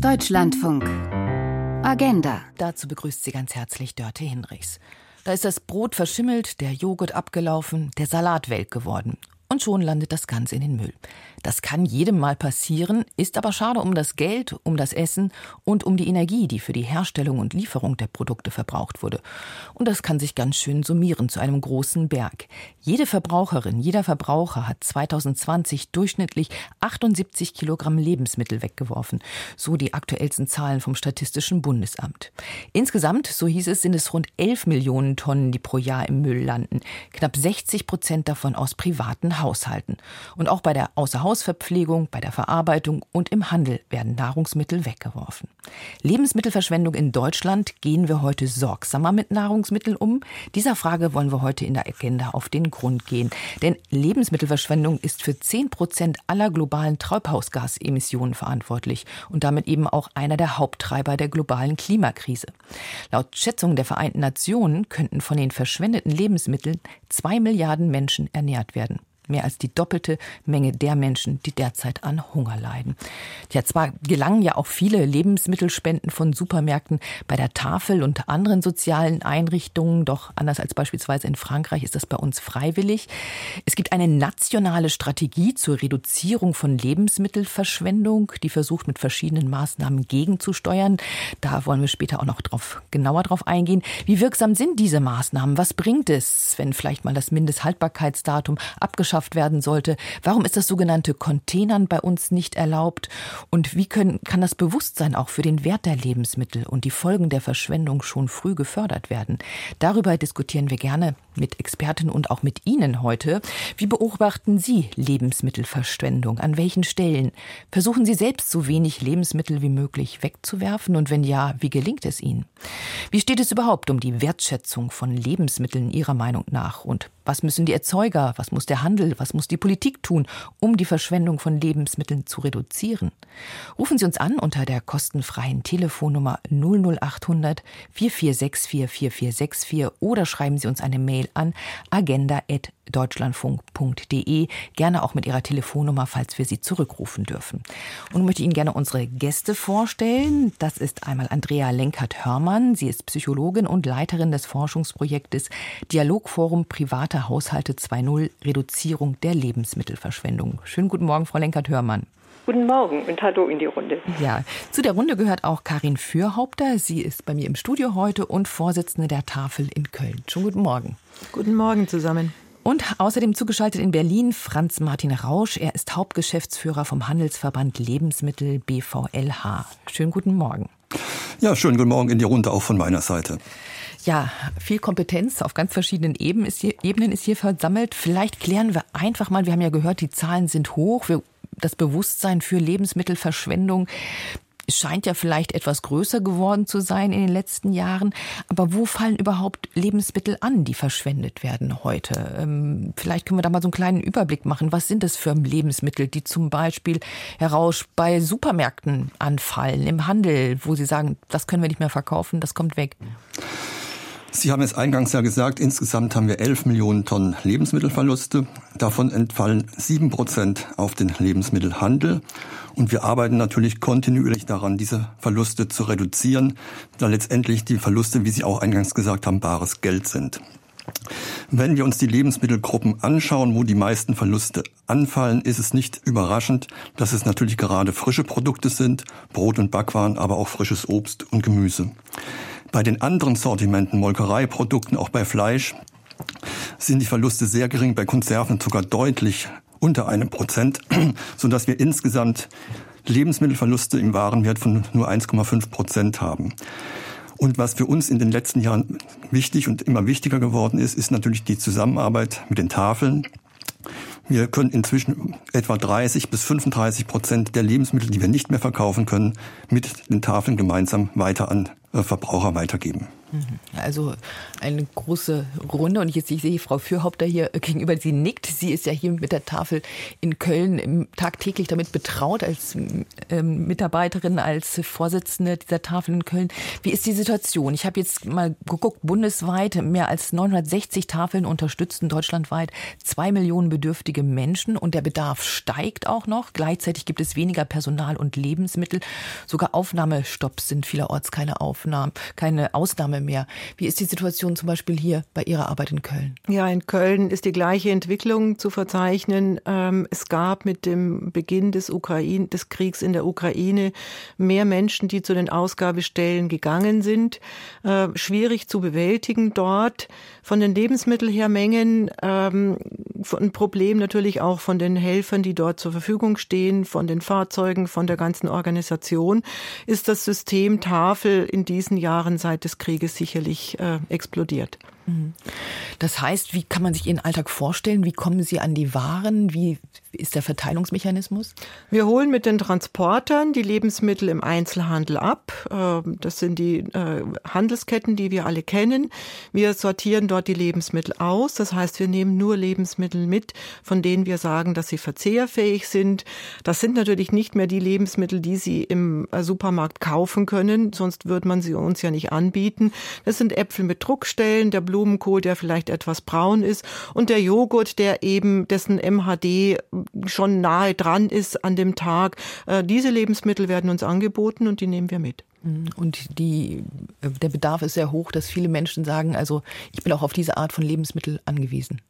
Deutschlandfunk. Agenda. Dazu begrüßt sie ganz herzlich Dörte Hinrichs. Da ist das Brot verschimmelt, der Joghurt abgelaufen, der Salat welk geworden und schon landet das Ganze in den Müll. Das kann jedem mal passieren, ist aber schade um das Geld, um das Essen und um die Energie, die für die Herstellung und Lieferung der Produkte verbraucht wurde. Und das kann sich ganz schön summieren zu einem großen Berg. Jede Verbraucherin, jeder Verbraucher hat 2020 durchschnittlich 78 Kilogramm Lebensmittel weggeworfen. So die aktuellsten Zahlen vom Statistischen Bundesamt. Insgesamt, so hieß es, sind es rund 11 Millionen Tonnen, die pro Jahr im Müll landen. Knapp 60 Prozent davon aus privaten Haushalten. Und auch bei der Außerhausverpflegung, bei der Verarbeitung und im Handel werden Nahrungsmittel weggeworfen. Lebensmittelverschwendung in Deutschland gehen wir heute sorgsamer mit Nahrungsmitteln um? Dieser Frage wollen wir heute in der Agenda auf den Grund gehen. Denn Lebensmittelverschwendung ist für 10 Prozent aller globalen Treibhausgasemissionen verantwortlich und damit eben auch einer der Haupttreiber der globalen Klimakrise. Laut Schätzungen der Vereinten Nationen könnten von den verschwendeten Lebensmitteln zwei Milliarden Menschen ernährt werden mehr als die doppelte Menge der Menschen, die derzeit an Hunger leiden. Ja, zwar gelangen ja auch viele Lebensmittelspenden von Supermärkten bei der Tafel und anderen sozialen Einrichtungen, doch anders als beispielsweise in Frankreich ist das bei uns freiwillig. Es gibt eine nationale Strategie zur Reduzierung von Lebensmittelverschwendung, die versucht mit verschiedenen Maßnahmen gegenzusteuern. Da wollen wir später auch noch drauf, genauer drauf eingehen. Wie wirksam sind diese Maßnahmen? Was bringt es, wenn vielleicht mal das Mindesthaltbarkeitsdatum abgeschafft abgeschafft werden sollte? Warum ist das sogenannte Containern bei uns nicht erlaubt? Und wie können, kann das Bewusstsein auch für den Wert der Lebensmittel und die Folgen der Verschwendung schon früh gefördert werden? Darüber diskutieren wir gerne mit Experten und auch mit Ihnen heute. Wie beobachten Sie Lebensmittelverschwendung? An welchen Stellen? Versuchen Sie selbst so wenig Lebensmittel wie möglich wegzuwerfen? Und wenn ja, wie gelingt es Ihnen? Wie steht es überhaupt um die Wertschätzung von Lebensmitteln Ihrer Meinung nach? Und was müssen die Erzeuger, was muss der Handel, was muss die Politik tun, um die Verschwendung von Lebensmitteln zu reduzieren? Rufen Sie uns an unter der kostenfreien Telefonnummer 00800 4464 4464 oder schreiben Sie uns eine Mail an agenda.deutschlandfunk.de, gerne auch mit Ihrer Telefonnummer, falls wir Sie zurückrufen dürfen. Und möchte Ihnen gerne unsere Gäste vorstellen. Das ist einmal Andrea Lenkert-Hörmann. Sie ist Psychologin und Leiterin des Forschungsprojektes Dialogforum Privat Smarte Haushalte 2.0 Reduzierung der Lebensmittelverschwendung. Schönen guten Morgen, Frau Lenkert-Hörmann. Guten Morgen und hallo in die Runde. Ja, zu der Runde gehört auch Karin Fürhaupter. Sie ist bei mir im Studio heute und Vorsitzende der Tafel in Köln. Schönen guten Morgen. Guten Morgen zusammen. Und außerdem zugeschaltet in Berlin Franz Martin Rausch. Er ist Hauptgeschäftsführer vom Handelsverband Lebensmittel BVLH. Schönen guten Morgen. Ja, schönen guten Morgen in die Runde auch von meiner Seite. Ja, viel Kompetenz auf ganz verschiedenen Ebenen ist, hier, Ebenen ist hier versammelt. Vielleicht klären wir einfach mal, wir haben ja gehört, die Zahlen sind hoch. Wir, das Bewusstsein für Lebensmittelverschwendung scheint ja vielleicht etwas größer geworden zu sein in den letzten Jahren. Aber wo fallen überhaupt Lebensmittel an, die verschwendet werden heute? Ähm, vielleicht können wir da mal so einen kleinen Überblick machen. Was sind das für Lebensmittel, die zum Beispiel, Herr Rausch, bei Supermärkten anfallen, im Handel, wo Sie sagen, das können wir nicht mehr verkaufen, das kommt weg? Sie haben es eingangs ja gesagt, insgesamt haben wir 11 Millionen Tonnen Lebensmittelverluste. Davon entfallen 7 Prozent auf den Lebensmittelhandel. Und wir arbeiten natürlich kontinuierlich daran, diese Verluste zu reduzieren, da letztendlich die Verluste, wie Sie auch eingangs gesagt haben, bares Geld sind. Wenn wir uns die Lebensmittelgruppen anschauen, wo die meisten Verluste anfallen, ist es nicht überraschend, dass es natürlich gerade frische Produkte sind, Brot und Backwaren, aber auch frisches Obst und Gemüse. Bei den anderen Sortimenten, Molkereiprodukten, auch bei Fleisch, sind die Verluste sehr gering, bei Konserven sogar deutlich unter einem Prozent, sodass wir insgesamt Lebensmittelverluste im Warenwert von nur 1,5 Prozent haben. Und was für uns in den letzten Jahren wichtig und immer wichtiger geworden ist, ist natürlich die Zusammenarbeit mit den Tafeln. Wir können inzwischen etwa 30 bis 35 Prozent der Lebensmittel, die wir nicht mehr verkaufen können, mit den Tafeln gemeinsam weiter an Verbraucher weitergeben. Also eine große Runde und jetzt ich sehe Frau Fürhaupter hier gegenüber, sie nickt. Sie ist ja hier mit der Tafel in Köln tagtäglich damit betraut als ähm, Mitarbeiterin, als Vorsitzende dieser Tafel in Köln. Wie ist die Situation? Ich habe jetzt mal geguckt, bundesweit mehr als 960 Tafeln unterstützen deutschlandweit zwei Millionen bedürftige Menschen und der Bedarf steigt auch noch. Gleichzeitig gibt es weniger Personal und Lebensmittel. Sogar Aufnahmestopps sind vielerorts keine Aufnahme, keine Ausnahme mehr. Wie ist die Situation zum Beispiel hier bei Ihrer Arbeit in Köln? Ja, in Köln ist die gleiche Entwicklung zu verzeichnen. Ähm, es gab mit dem Beginn des, Ukraine, des Kriegs in der Ukraine mehr Menschen, die zu den Ausgabestellen gegangen sind. Äh, schwierig zu bewältigen dort. Von den Lebensmittelhermengen ähm, ein Problem natürlich auch von den Helfern, die dort zur Verfügung stehen, von den Fahrzeugen, von der ganzen Organisation, ist das System Tafel in diesen Jahren seit des Krieges sicherlich äh, explodiert. Das heißt, wie kann man sich Ihren Alltag vorstellen? Wie kommen Sie an die Waren? Wie ist der Verteilungsmechanismus? Wir holen mit den Transportern die Lebensmittel im Einzelhandel ab. Ähm, das sind die äh, Handelsketten, die wir alle kennen. Wir sortieren dort die Lebensmittel aus. Das heißt, wir nehmen nur Lebensmittel mit, von denen wir sagen, dass sie verzehrfähig sind. Das sind natürlich nicht mehr die Lebensmittel, die Sie im äh, Supermarkt kaufen können, sonst würde man sie uns ja nicht anbieten. Das sind Äpfel mit Druckstellen, der Blumenkohl, der vielleicht etwas braun ist und der Joghurt, der eben dessen MHD schon nahe dran ist an dem Tag. Äh, diese Lebensmittel werden uns angeboten und die nehmen wir mit. Mhm. Und die, äh, der Bedarf ist sehr hoch, dass viele Menschen sagen, also ich bin auch auf diese Art von Lebensmittel angewiesen.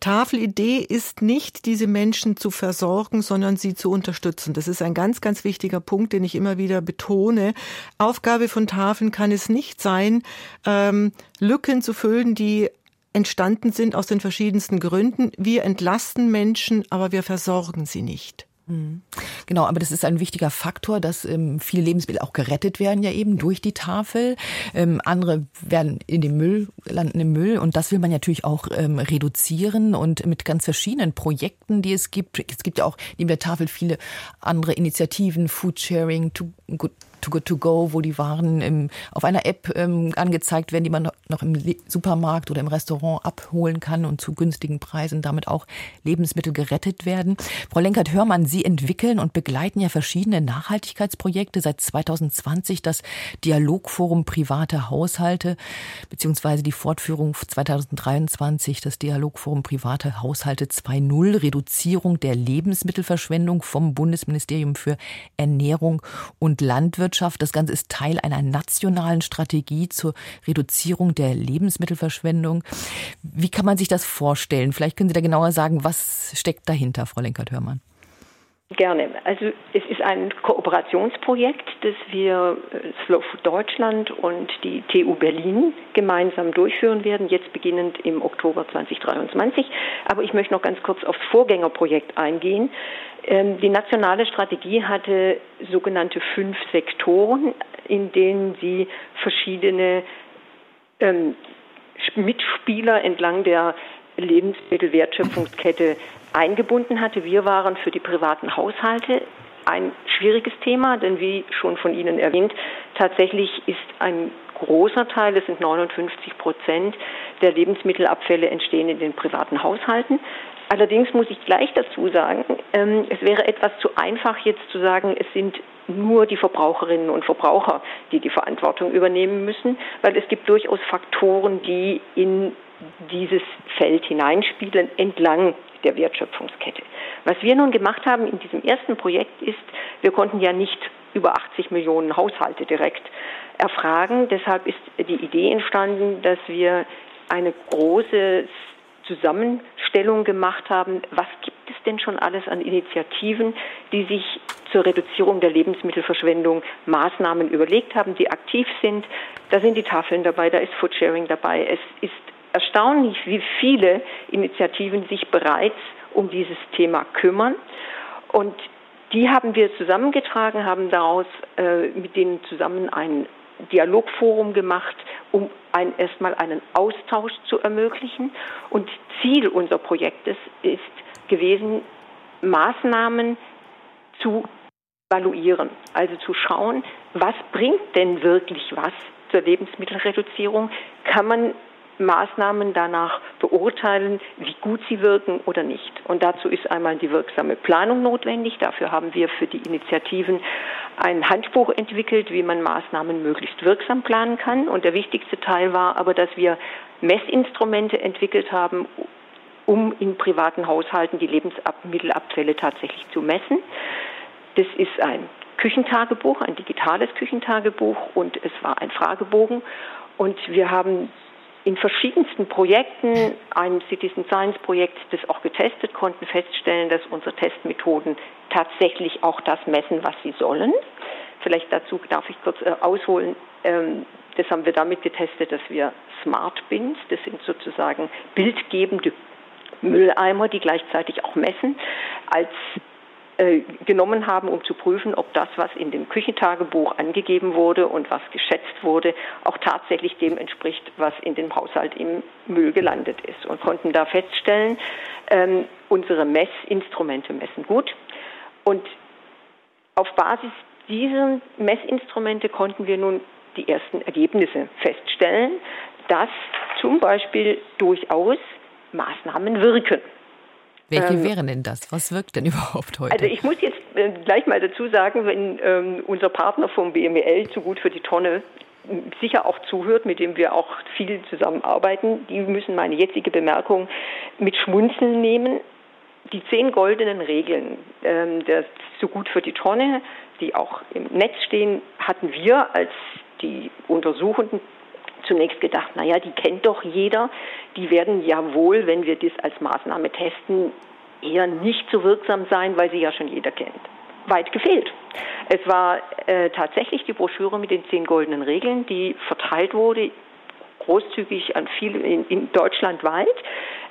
Tafelidee ist nicht, diese Menschen zu versorgen, sondern sie zu unterstützen. Das ist ein ganz, ganz wichtiger Punkt, den ich immer wieder betone. Aufgabe von Tafeln kann es nicht sein, ähm, Lücken zu füllen, die entstanden sind aus den verschiedensten Gründen. Wir entlasten Menschen, aber wir versorgen sie nicht. Mhm. Genau, aber das ist ein wichtiger Faktor, dass ähm, viele Lebensmittel auch gerettet werden ja eben durch die Tafel. Ähm, andere werden in den Müll, landen im Müll und das will man natürlich auch ähm, reduzieren und mit ganz verschiedenen Projekten, die es gibt. Es gibt ja auch neben der Tafel viele andere Initiativen, Food Sharing, to, Good Too Good To Go, wo die Waren im, auf einer App ähm, angezeigt werden, die man noch im Supermarkt oder im Restaurant abholen kann und zu günstigen Preisen damit auch Lebensmittel gerettet werden. Frau Lenkert-Hörmann, Sie entwickeln und begleiten ja verschiedene Nachhaltigkeitsprojekte. Seit 2020 das Dialogforum Private Haushalte, beziehungsweise die Fortführung 2023 das Dialogforum Private Haushalte 2.0, Reduzierung der Lebensmittelverschwendung vom Bundesministerium für Ernährung und Landwirtschaft. Landwirtschaft. Das Ganze ist Teil einer nationalen Strategie zur Reduzierung der Lebensmittelverschwendung. Wie kann man sich das vorstellen? Vielleicht können Sie da genauer sagen, was steckt dahinter, Frau Lenkert-Hörmann? Gerne. Also es ist ein Kooperationsprojekt, das wir äh, Slow Food Deutschland und die TU Berlin gemeinsam durchführen werden, jetzt beginnend im Oktober 2023. Aber ich möchte noch ganz kurz aufs Vorgängerprojekt eingehen. Ähm, die nationale Strategie hatte sogenannte fünf Sektoren, in denen sie verschiedene ähm, Mitspieler entlang der Lebensmittelwertschöpfungskette eingebunden hatte. Wir waren für die privaten Haushalte ein schwieriges Thema, denn wie schon von Ihnen erwähnt, tatsächlich ist ein großer Teil, es sind 59 Prozent der Lebensmittelabfälle entstehen in den privaten Haushalten. Allerdings muss ich gleich dazu sagen, ähm, es wäre etwas zu einfach jetzt zu sagen, es sind nur die Verbraucherinnen und Verbraucher, die die Verantwortung übernehmen müssen, weil es gibt durchaus Faktoren, die in dieses Feld hineinspielen entlang der Wertschöpfungskette. Was wir nun gemacht haben in diesem ersten Projekt ist, wir konnten ja nicht über 80 Millionen Haushalte direkt erfragen. Deshalb ist die Idee entstanden, dass wir eine große Zusammenstellung gemacht haben, was gibt es denn schon alles an Initiativen, die sich zur Reduzierung der Lebensmittelverschwendung Maßnahmen überlegt haben, die aktiv sind. Da sind die Tafeln dabei, da ist Foodsharing dabei. Es ist erstaunlich, wie viele Initiativen sich bereits um dieses Thema kümmern. Und die haben wir zusammengetragen, haben daraus äh, mit denen zusammen ein Dialogforum gemacht, um ein, erstmal einen Austausch zu ermöglichen. Und Ziel unseres Projektes ist gewesen, Maßnahmen zu evaluieren. Also zu schauen, was bringt denn wirklich was zur Lebensmittelreduzierung? Kann man Maßnahmen danach beurteilen, wie gut sie wirken oder nicht. Und dazu ist einmal die wirksame Planung notwendig. Dafür haben wir für die Initiativen ein Handbuch entwickelt, wie man Maßnahmen möglichst wirksam planen kann. Und der wichtigste Teil war aber, dass wir Messinstrumente entwickelt haben, um in privaten Haushalten die Lebensmittelabfälle tatsächlich zu messen. Das ist ein Küchentagebuch, ein digitales Küchentagebuch und es war ein Fragebogen. Und wir haben in verschiedensten Projekten, ein Citizen Science Projekt, das auch getestet, konnten feststellen, dass unsere Testmethoden tatsächlich auch das messen, was sie sollen. Vielleicht dazu darf ich kurz äh, ausholen. Ähm, das haben wir damit getestet, dass wir Smart Bins, das sind sozusagen bildgebende Mülleimer, die gleichzeitig auch messen, als äh, genommen haben, um zu prüfen, ob das, was in dem Küchentagebuch angegeben wurde und was geschätzt wurde, auch tatsächlich dem entspricht, was in dem Haushalt im Müll gelandet ist. Und konnten da feststellen, ähm, unsere Messinstrumente messen gut. Und auf Basis dieser Messinstrumente konnten wir nun die ersten Ergebnisse feststellen, dass zum Beispiel durchaus Maßnahmen wirken. Welche ähm, wären denn das? Was wirkt denn überhaupt heute? Also ich muss jetzt äh, gleich mal dazu sagen, wenn ähm, unser Partner vom BMWL zu gut für die Tonne sicher auch zuhört, mit dem wir auch viel zusammenarbeiten, die müssen meine jetzige Bemerkung mit Schmunzeln nehmen. Die zehn goldenen Regeln ähm, der zu gut für die Tonne, die auch im Netz stehen, hatten wir als die Untersuchenden zunächst gedacht, naja, die kennt doch jeder. Die werden ja wohl, wenn wir das als Maßnahme testen, eher nicht so wirksam sein, weil sie ja schon jeder kennt. Weit gefehlt. Es war äh, tatsächlich die Broschüre mit den zehn goldenen Regeln, die verteilt wurde, großzügig an viele in, in Deutschland weit,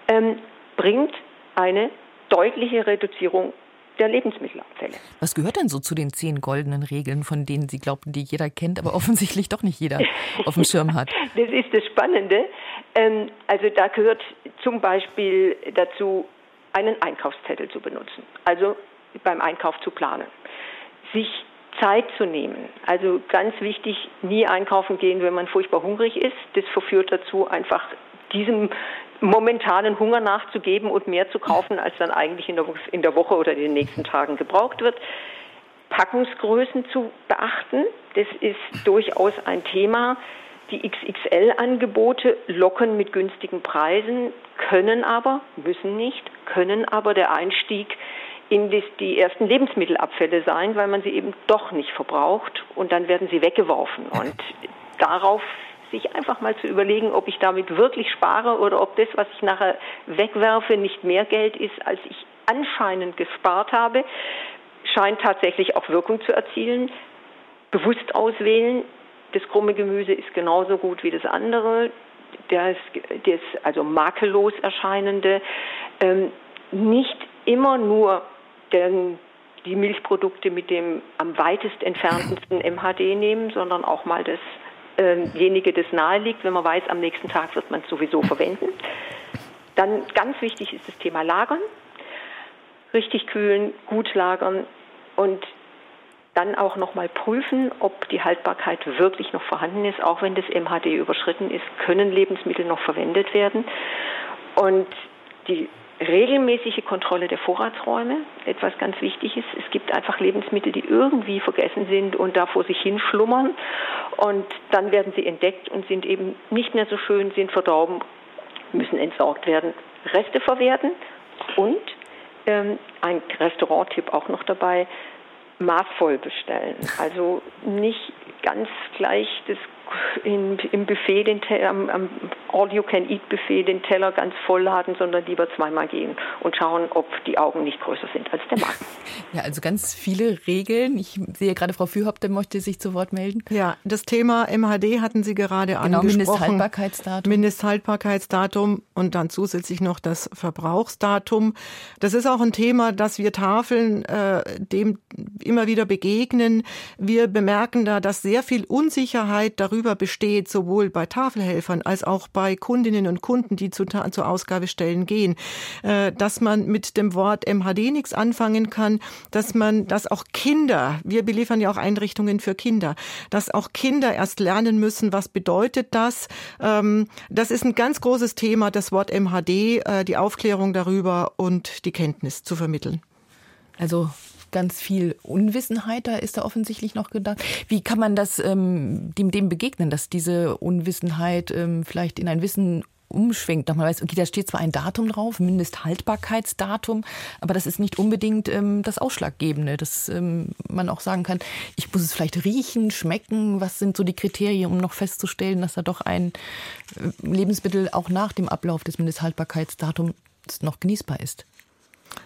ähm, bringt eine deutliche Reduzierung der Lebensmittelabfälle. Was gehört denn so zu den zehn goldenen Regeln, von denen Sie glaubten, die jeder kennt, aber offensichtlich doch nicht jeder auf dem Schirm hat? Das ist das Spannende. Ähm, also da gehört zum Beispiel dazu, einen Einkaufszettel zu benutzen, also beim Einkauf zu planen, sich Zeit zu nehmen. Also ganz wichtig, nie einkaufen gehen, wenn man furchtbar hungrig ist. Das verführt dazu, einfach diesem momentanen Hunger nachzugeben und mehr zu kaufen, als dann eigentlich in der, Woche oder in den nächsten Tagen gebraucht wird. Packungsgrößen zu beachten, das ist durchaus ein Thema. Die XXL-Angebote locken mit günstigen Preisen, können aber, müssen nicht, können aber der Einstieg in die ersten Lebensmittelabfälle sein, weil man sie eben doch nicht verbraucht und dann werden sie weggeworfen. Und darauf sich einfach mal zu überlegen, ob ich damit wirklich spare oder ob das, was ich nachher wegwerfe, nicht mehr Geld ist, als ich anscheinend gespart habe, scheint tatsächlich auch Wirkung zu erzielen. Bewusst auswählen. Das krumme Gemüse ist genauso gut wie das andere. Das, das also makellos erscheinende. Ähm, nicht immer nur den, die Milchprodukte mit dem am weitest entferntesten MHD nehmen, sondern auch mal das derjenige das nahe liegt, wenn man weiß, am nächsten Tag wird man es sowieso verwenden. Dann ganz wichtig ist das Thema Lagern. Richtig kühlen, gut lagern und dann auch nochmal prüfen, ob die Haltbarkeit wirklich noch vorhanden ist. Auch wenn das MHD überschritten ist, können Lebensmittel noch verwendet werden. Und die regelmäßige Kontrolle der Vorratsräume, etwas ganz wichtig ist. Es gibt einfach Lebensmittel, die irgendwie vergessen sind und da vor sich hin schlummern und dann werden sie entdeckt und sind eben nicht mehr so schön, sind verdorben, müssen entsorgt werden. Reste verwerten und ähm, ein Restaurant-Tipp auch noch dabei, maßvoll bestellen. Also nicht ganz gleich das in, im Buffet, den am, am All-You-Can-Eat-Buffet den Teller ganz voll laden, sondern lieber zweimal gehen und schauen, ob die Augen nicht größer sind als der Magen. Ja, also ganz viele Regeln. Ich sehe gerade, Frau Fürhaupt, der möchte sich zu Wort melden. Ja, das Thema MHD hatten Sie gerade genau, angesprochen. Mindesthaltbarkeitsdatum. Mindesthaltbarkeitsdatum und dann zusätzlich noch das Verbrauchsdatum. Das ist auch ein Thema, das wir Tafeln äh, dem immer wieder begegnen. Wir bemerken da, dass sehr viel Unsicherheit darüber darüber besteht, sowohl bei Tafelhelfern als auch bei Kundinnen und Kunden, die zu, zu Ausgabestellen gehen, äh, dass man mit dem Wort MHD nichts anfangen kann, dass man, dass auch Kinder, wir beliefern ja auch Einrichtungen für Kinder, dass auch Kinder erst lernen müssen, was bedeutet das. Ähm, das ist ein ganz großes Thema, das Wort MHD, äh, die Aufklärung darüber und die Kenntnis zu vermitteln. Also ganz viel Unwissenheit, da ist da offensichtlich noch gedacht. Wie kann man das ähm, dem, dem begegnen, dass diese Unwissenheit ähm, vielleicht in ein Wissen umschwenkt, man weiß, okay, da steht zwar ein Datum drauf, Mindesthaltbarkeitsdatum, aber das ist nicht unbedingt ähm, das Ausschlaggebende, dass ähm, man auch sagen kann, ich muss es vielleicht riechen, schmecken, was sind so die Kriterien, um noch festzustellen, dass da doch ein äh, Lebensmittel auch nach dem Ablauf des Mindesthaltbarkeitsdatums noch genießbar ist.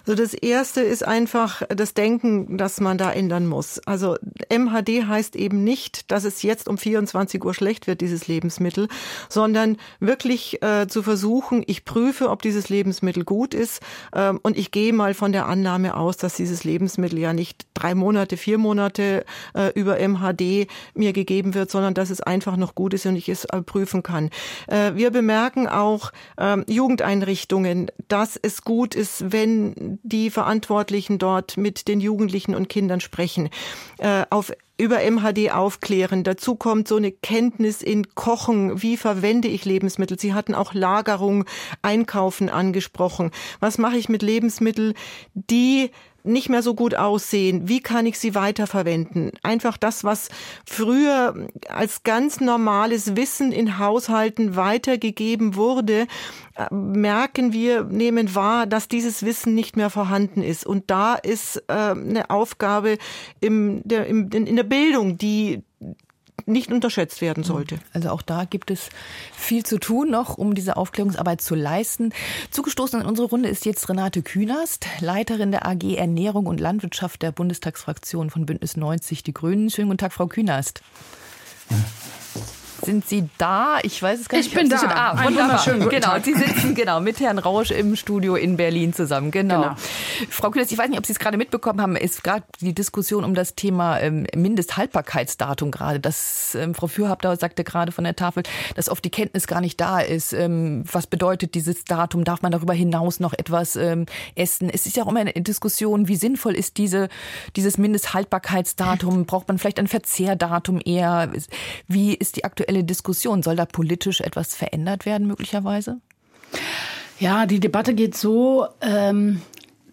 So das erste ist einfach das Denken, dass man da ändern muss. Also MHD heißt eben nicht, dass es jetzt um 24 Uhr schlecht wird, dieses Lebensmittel, sondern wirklich äh, zu versuchen, ich prüfe, ob dieses Lebensmittel gut ist ähm, und ich gehe mal von der Annahme aus, dass dieses Lebensmittel ja nicht drei Monate, vier Monate äh, über MHD mir gegeben wird, sondern dass es einfach noch gut ist und ich es äh, prüfen kann. Äh, wir bemerken auch ähm, Jugendeinrichtungen, dass es gut ist, wenn die Verantwortlichen dort mit den Jugendlichen und Kindern sprechen, äh, auf über MHD aufklären. Dazu kommt so eine Kenntnis in Kochen. Wie verwende ich Lebensmittel? Sie hatten auch Lagerung, Einkaufen angesprochen. Was mache ich mit Lebensmitteln, die nicht mehr so gut aussehen? Wie kann ich sie weiterverwenden? Einfach das, was früher als ganz normales Wissen in Haushalten weitergegeben wurde, äh, merken wir, nehmen wahr, dass dieses Wissen nicht mehr vorhanden ist. Und da ist äh, eine Aufgabe im, der, im, in der Bildung, die nicht unterschätzt werden sollte. Also auch da gibt es viel zu tun noch, um diese Aufklärungsarbeit zu leisten. Zugestoßen in unsere Runde ist jetzt Renate Künast, Leiterin der AG Ernährung und Landwirtschaft der Bundestagsfraktion von Bündnis 90 Die Grünen. Schönen guten Tag, Frau Künast. Ja. Sind Sie da? Ich weiß es gar nicht. Ich bin da. Ah, wunderbar. Genau, Sie sitzen genau mit Herrn Rausch im Studio in Berlin zusammen. Genau. genau. Frau Kühners, ich weiß nicht, ob Sie es gerade mitbekommen haben. Es gab die Diskussion um das Thema ähm, Mindesthaltbarkeitsdatum gerade. Das ähm, Frau Fürhabter sagte gerade von der Tafel, dass oft die Kenntnis gar nicht da ist. Ähm, was bedeutet dieses Datum? Darf man darüber hinaus noch etwas ähm, essen? Es ist ja auch immer eine Diskussion, wie sinnvoll ist diese, dieses Mindesthaltbarkeitsdatum? Braucht man vielleicht ein Verzehrdatum eher? Wie ist die aktuelle aktuelle Diskussion. Soll da politisch etwas verändert werden, möglicherweise? Ja, die Debatte geht so, ähm,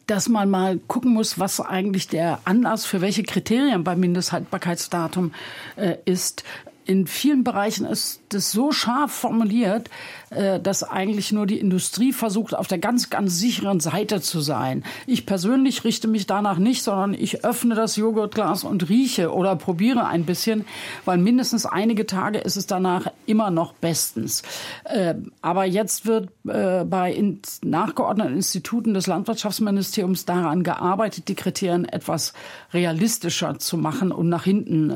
dass man mal gucken muss, was eigentlich der Anlass für welche Kriterien beim Mindesthaltbarkeitsdatum äh, ist. In vielen Bereichen ist das so scharf formuliert, äh, dass eigentlich nur die Industrie versucht, auf der ganz, ganz sicheren Seite zu sein. Ich persönlich richte mich danach nicht, sondern ich öffne das Joghurtglas und rieche oder probiere ein bisschen, weil mindestens einige Tage ist es danach immer noch bestens. Äh, aber jetzt wird äh, bei nachgeordneten Instituten des Landwirtschaftsministeriums daran gearbeitet, die Kriterien etwas realistischer zu machen und nach hinten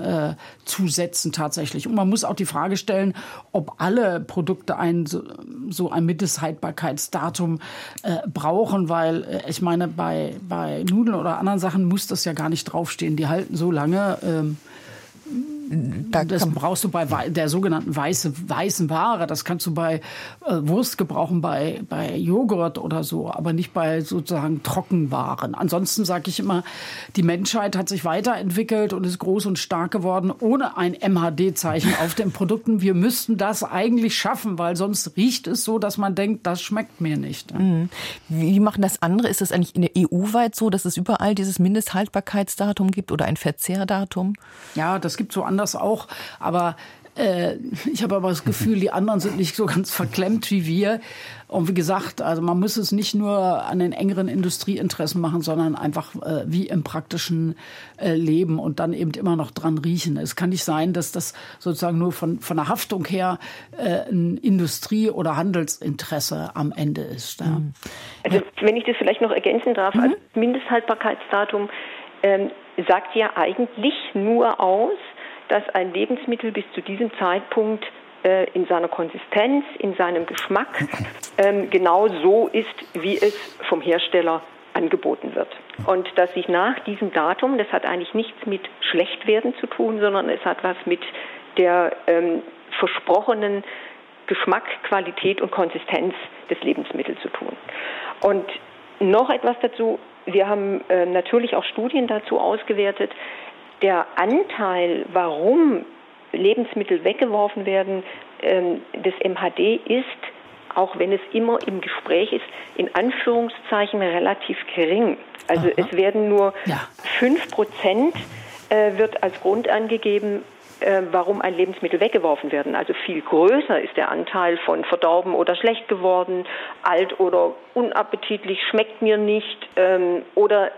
zu setzen tatsächlich. Und man muss auch die Frage stellen, ob alle Produkte ein so ein Mindesthaltbarkeitsdatum äh, brauchen, weil äh, ich meine, bei, bei Nudeln oder anderen Sachen muss das ja gar nicht draufstehen. Die halten so lange. Ähm, da das brauchst du bei der sogenannten weiße, weißen Ware. Das kannst du bei äh, Wurst gebrauchen, bei, bei Joghurt oder so, aber nicht bei sozusagen Trockenwaren. Ansonsten sage ich immer, die Menschheit hat sich weiterentwickelt und ist groß und stark geworden ohne ein MHD-Zeichen auf den Produkten. Wir müssten das eigentlich schaffen, weil sonst riecht es so, dass man denkt, das schmeckt mir nicht. Mhm. Wie machen das andere? Ist das eigentlich in der EU weit so, dass es überall dieses Mindesthaltbarkeitsdatum gibt oder ein Verzehrdatum? Ja, das gibt so anders auch. Aber äh, ich habe aber das Gefühl, die anderen sind nicht so ganz verklemmt wie wir. Und wie gesagt, also man muss es nicht nur an den engeren Industrieinteressen machen, sondern einfach äh, wie im praktischen äh, Leben und dann eben immer noch dran riechen. Es kann nicht sein, dass das sozusagen nur von, von der Haftung her äh, ein Industrie- oder Handelsinteresse am Ende ist. Ja. Mhm. Also wenn ich das vielleicht noch ergänzen darf, mhm. als Mindesthaltbarkeitsdatum ähm, sagt ja eigentlich nur aus, dass ein Lebensmittel bis zu diesem Zeitpunkt äh, in seiner Konsistenz, in seinem Geschmack ähm, genau so ist, wie es vom Hersteller angeboten wird. Und dass sich nach diesem Datum, das hat eigentlich nichts mit Schlechtwerden zu tun, sondern es hat was mit der ähm, versprochenen Geschmack, Qualität und Konsistenz des Lebensmittels zu tun. Und noch etwas dazu, wir haben äh, natürlich auch Studien dazu ausgewertet, der Anteil, warum Lebensmittel weggeworfen werden, ähm, des MHD ist, auch wenn es immer im Gespräch ist, in Anführungszeichen relativ gering. Also Aha. es werden nur fünf ja. Prozent äh, wird als Grund angegeben, äh, warum ein Lebensmittel weggeworfen werden. Also viel größer ist der Anteil von verdorben oder schlecht geworden, alt oder unappetitlich, schmeckt mir nicht ähm, oder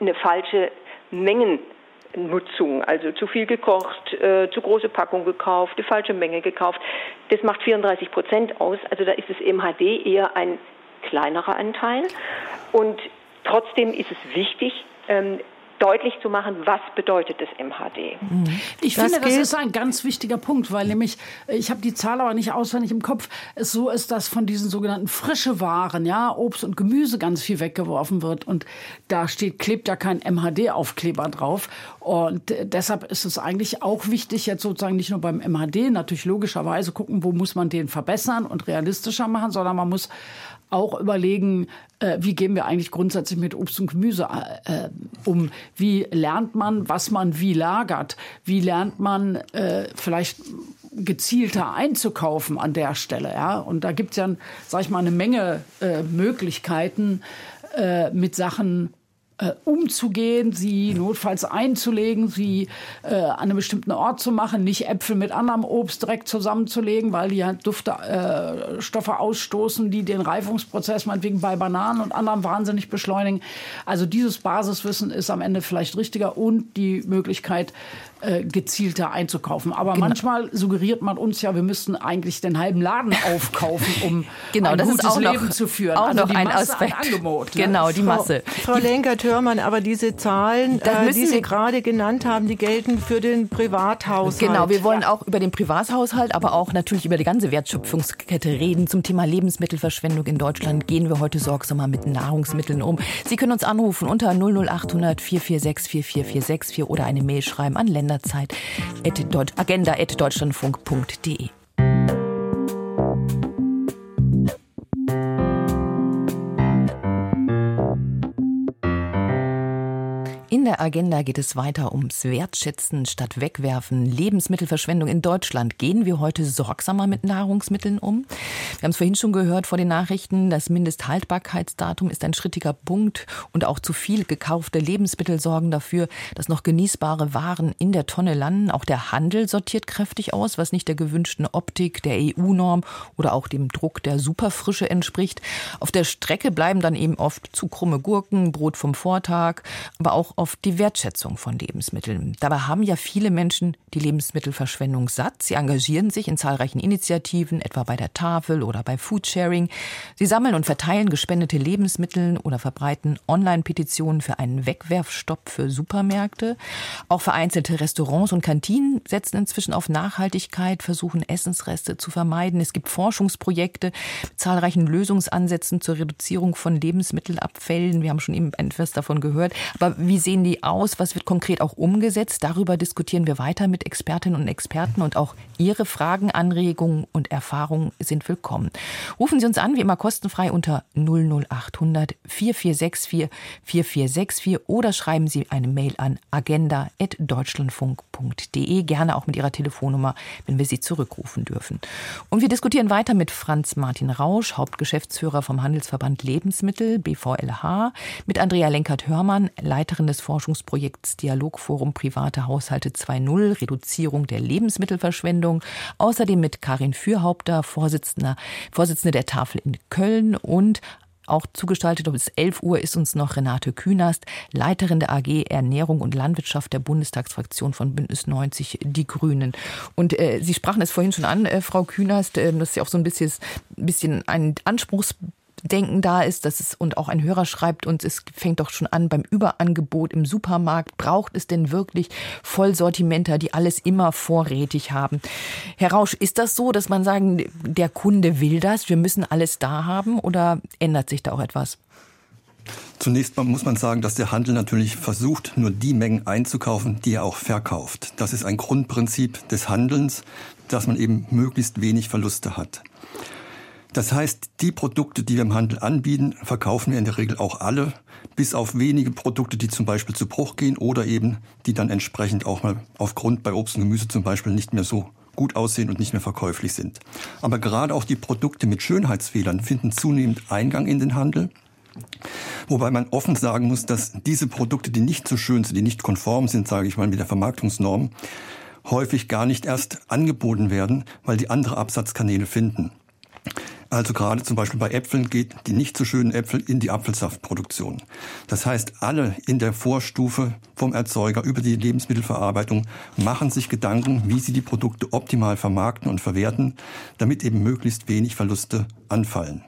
eine falsche Mengennutzung, also zu viel gekocht, äh, zu große Packung gekauft, die falsche Menge gekauft. Das macht 34 Prozent aus. Also da ist das MHD eher ein kleinerer Anteil. Und trotzdem ist es wichtig, ähm, deutlich zu machen, was bedeutet das MHD. Ich das finde, das ist ein ganz wichtiger Punkt, weil nämlich, ich habe die Zahl aber nicht auswendig im Kopf, es so ist, dass von diesen sogenannten frische Waren, ja, Obst und Gemüse ganz viel weggeworfen wird und da steht, klebt ja kein MHD-Aufkleber drauf und deshalb ist es eigentlich auch wichtig, jetzt sozusagen nicht nur beim MHD, natürlich logischerweise gucken, wo muss man den verbessern und realistischer machen, sondern man muss auch überlegen, äh, wie gehen wir eigentlich grundsätzlich mit Obst und Gemüse äh, um? Wie lernt man, was man wie lagert? Wie lernt man äh, vielleicht gezielter einzukaufen an der Stelle? Ja? Und da gibt es ja, sag ich mal, eine Menge äh, Möglichkeiten, äh, mit Sachen äh, umzugehen, sie notfalls einzulegen, sie äh, an einem bestimmten Ort zu machen, nicht Äpfel mit anderem Obst direkt zusammenzulegen, weil die halt Duftstoffe äh, ausstoßen, die den Reifungsprozess meinetwegen bei Bananen und anderem wahnsinnig beschleunigen. Also dieses Basiswissen ist am Ende vielleicht richtiger und die Möglichkeit, äh, gezielter einzukaufen. Aber genau. manchmal suggeriert man uns ja, wir müssten eigentlich den halben Laden aufkaufen, um genau, ein das gutes ist auch Leben noch, zu führen. Auch also noch ein Masse Aspekt. Angebot, ne? Genau, die Masse. Frau, Frau Lenkert-Hörmann, aber diese Zahlen, äh, die Sie gerade genannt haben, die gelten für den Privathaushalt. Genau, wir wollen ja. auch über den Privathaushalt, aber auch natürlich über die ganze Wertschöpfungskette reden. Zum Thema Lebensmittelverschwendung in Deutschland gehen wir heute sorgsamer mit Nahrungsmitteln um. Sie können uns anrufen unter 00800 446 4446 oder eine Mail schreiben an Länder Zeit agenda.deutschlandfunk.de. In der Agenda geht es weiter ums Wertschätzen statt Wegwerfen, Lebensmittelverschwendung in Deutschland. Gehen wir heute sorgsamer mit Nahrungsmitteln um? Wir haben es vorhin schon gehört vor den Nachrichten, das Mindesthaltbarkeitsdatum ist ein schrittiger Punkt und auch zu viel gekaufte Lebensmittel sorgen dafür, dass noch genießbare Waren in der Tonne landen. Auch der Handel sortiert kräftig aus, was nicht der gewünschten Optik der EU-Norm oder auch dem Druck der Superfrische entspricht. Auf der Strecke bleiben dann eben oft zu krumme Gurken, Brot vom Vortag, aber auch oft die Wertschätzung von Lebensmitteln. Dabei haben ja viele Menschen die Lebensmittelverschwendung satt. Sie engagieren sich in zahlreichen Initiativen, etwa bei der Tafel oder bei Foodsharing. Sie sammeln und verteilen gespendete Lebensmittel oder verbreiten Online-Petitionen für einen Wegwerfstopp für Supermärkte. Auch vereinzelte Restaurants und Kantinen setzen inzwischen auf Nachhaltigkeit, versuchen Essensreste zu vermeiden. Es gibt Forschungsprojekte mit zahlreichen Lösungsansätzen zur Reduzierung von Lebensmittelabfällen. Wir haben schon eben etwas davon gehört. Aber wie sehen sehen die aus? Was wird konkret auch umgesetzt? Darüber diskutieren wir weiter mit Expertinnen und Experten und auch Ihre Fragen, Anregungen und Erfahrungen sind willkommen. Rufen Sie uns an, wie immer kostenfrei unter 00800 4464 4464 oder schreiben Sie eine Mail an agenda.deutschlandfunk.de, gerne auch mit Ihrer Telefonnummer, wenn wir Sie zurückrufen dürfen. Und wir diskutieren weiter mit Franz Martin Rausch, Hauptgeschäftsführer vom Handelsverband Lebensmittel, BVLH, mit Andrea Lenkert-Hörmann, Leiterin des Forschungsprojekts Dialogforum Private Haushalte 2.0, Reduzierung der Lebensmittelverschwendung. Außerdem mit Karin Fürhaupter, Vorsitzende, Vorsitzende der Tafel in Köln und auch zugestaltet bis 11 Uhr ist uns noch Renate Künast, Leiterin der AG Ernährung und Landwirtschaft der Bundestagsfraktion von Bündnis 90 Die Grünen. Und äh, Sie sprachen es vorhin schon an, äh, Frau Künast, äh, das ist ja auch so ein bisschen, bisschen ein Anspruchs Denken da ist, dass es und auch ein Hörer schreibt uns, es fängt doch schon an beim Überangebot im Supermarkt. Braucht es denn wirklich Vollsortimenter, die alles immer vorrätig haben? Herr Rausch, ist das so, dass man sagen, der Kunde will das, wir müssen alles da haben oder ändert sich da auch etwas? Zunächst muss man sagen, dass der Handel natürlich versucht, nur die Mengen einzukaufen, die er auch verkauft. Das ist ein Grundprinzip des Handelns. dass man eben möglichst wenig Verluste hat. Das heißt, die Produkte, die wir im Handel anbieten, verkaufen wir in der Regel auch alle, bis auf wenige Produkte, die zum Beispiel zu Bruch gehen oder eben die dann entsprechend auch mal aufgrund bei Obst und Gemüse zum Beispiel nicht mehr so gut aussehen und nicht mehr verkäuflich sind. Aber gerade auch die Produkte mit Schönheitsfehlern finden zunehmend Eingang in den Handel. Wobei man offen sagen muss, dass diese Produkte, die nicht so schön sind, die nicht konform sind, sage ich mal, mit der Vermarktungsnorm, häufig gar nicht erst angeboten werden, weil die andere Absatzkanäle finden. Also gerade zum Beispiel bei Äpfeln geht die nicht so schönen Äpfel in die Apfelsaftproduktion. Das heißt, alle in der Vorstufe vom Erzeuger über die Lebensmittelverarbeitung machen sich Gedanken, wie sie die Produkte optimal vermarkten und verwerten, damit eben möglichst wenig Verluste anfallen.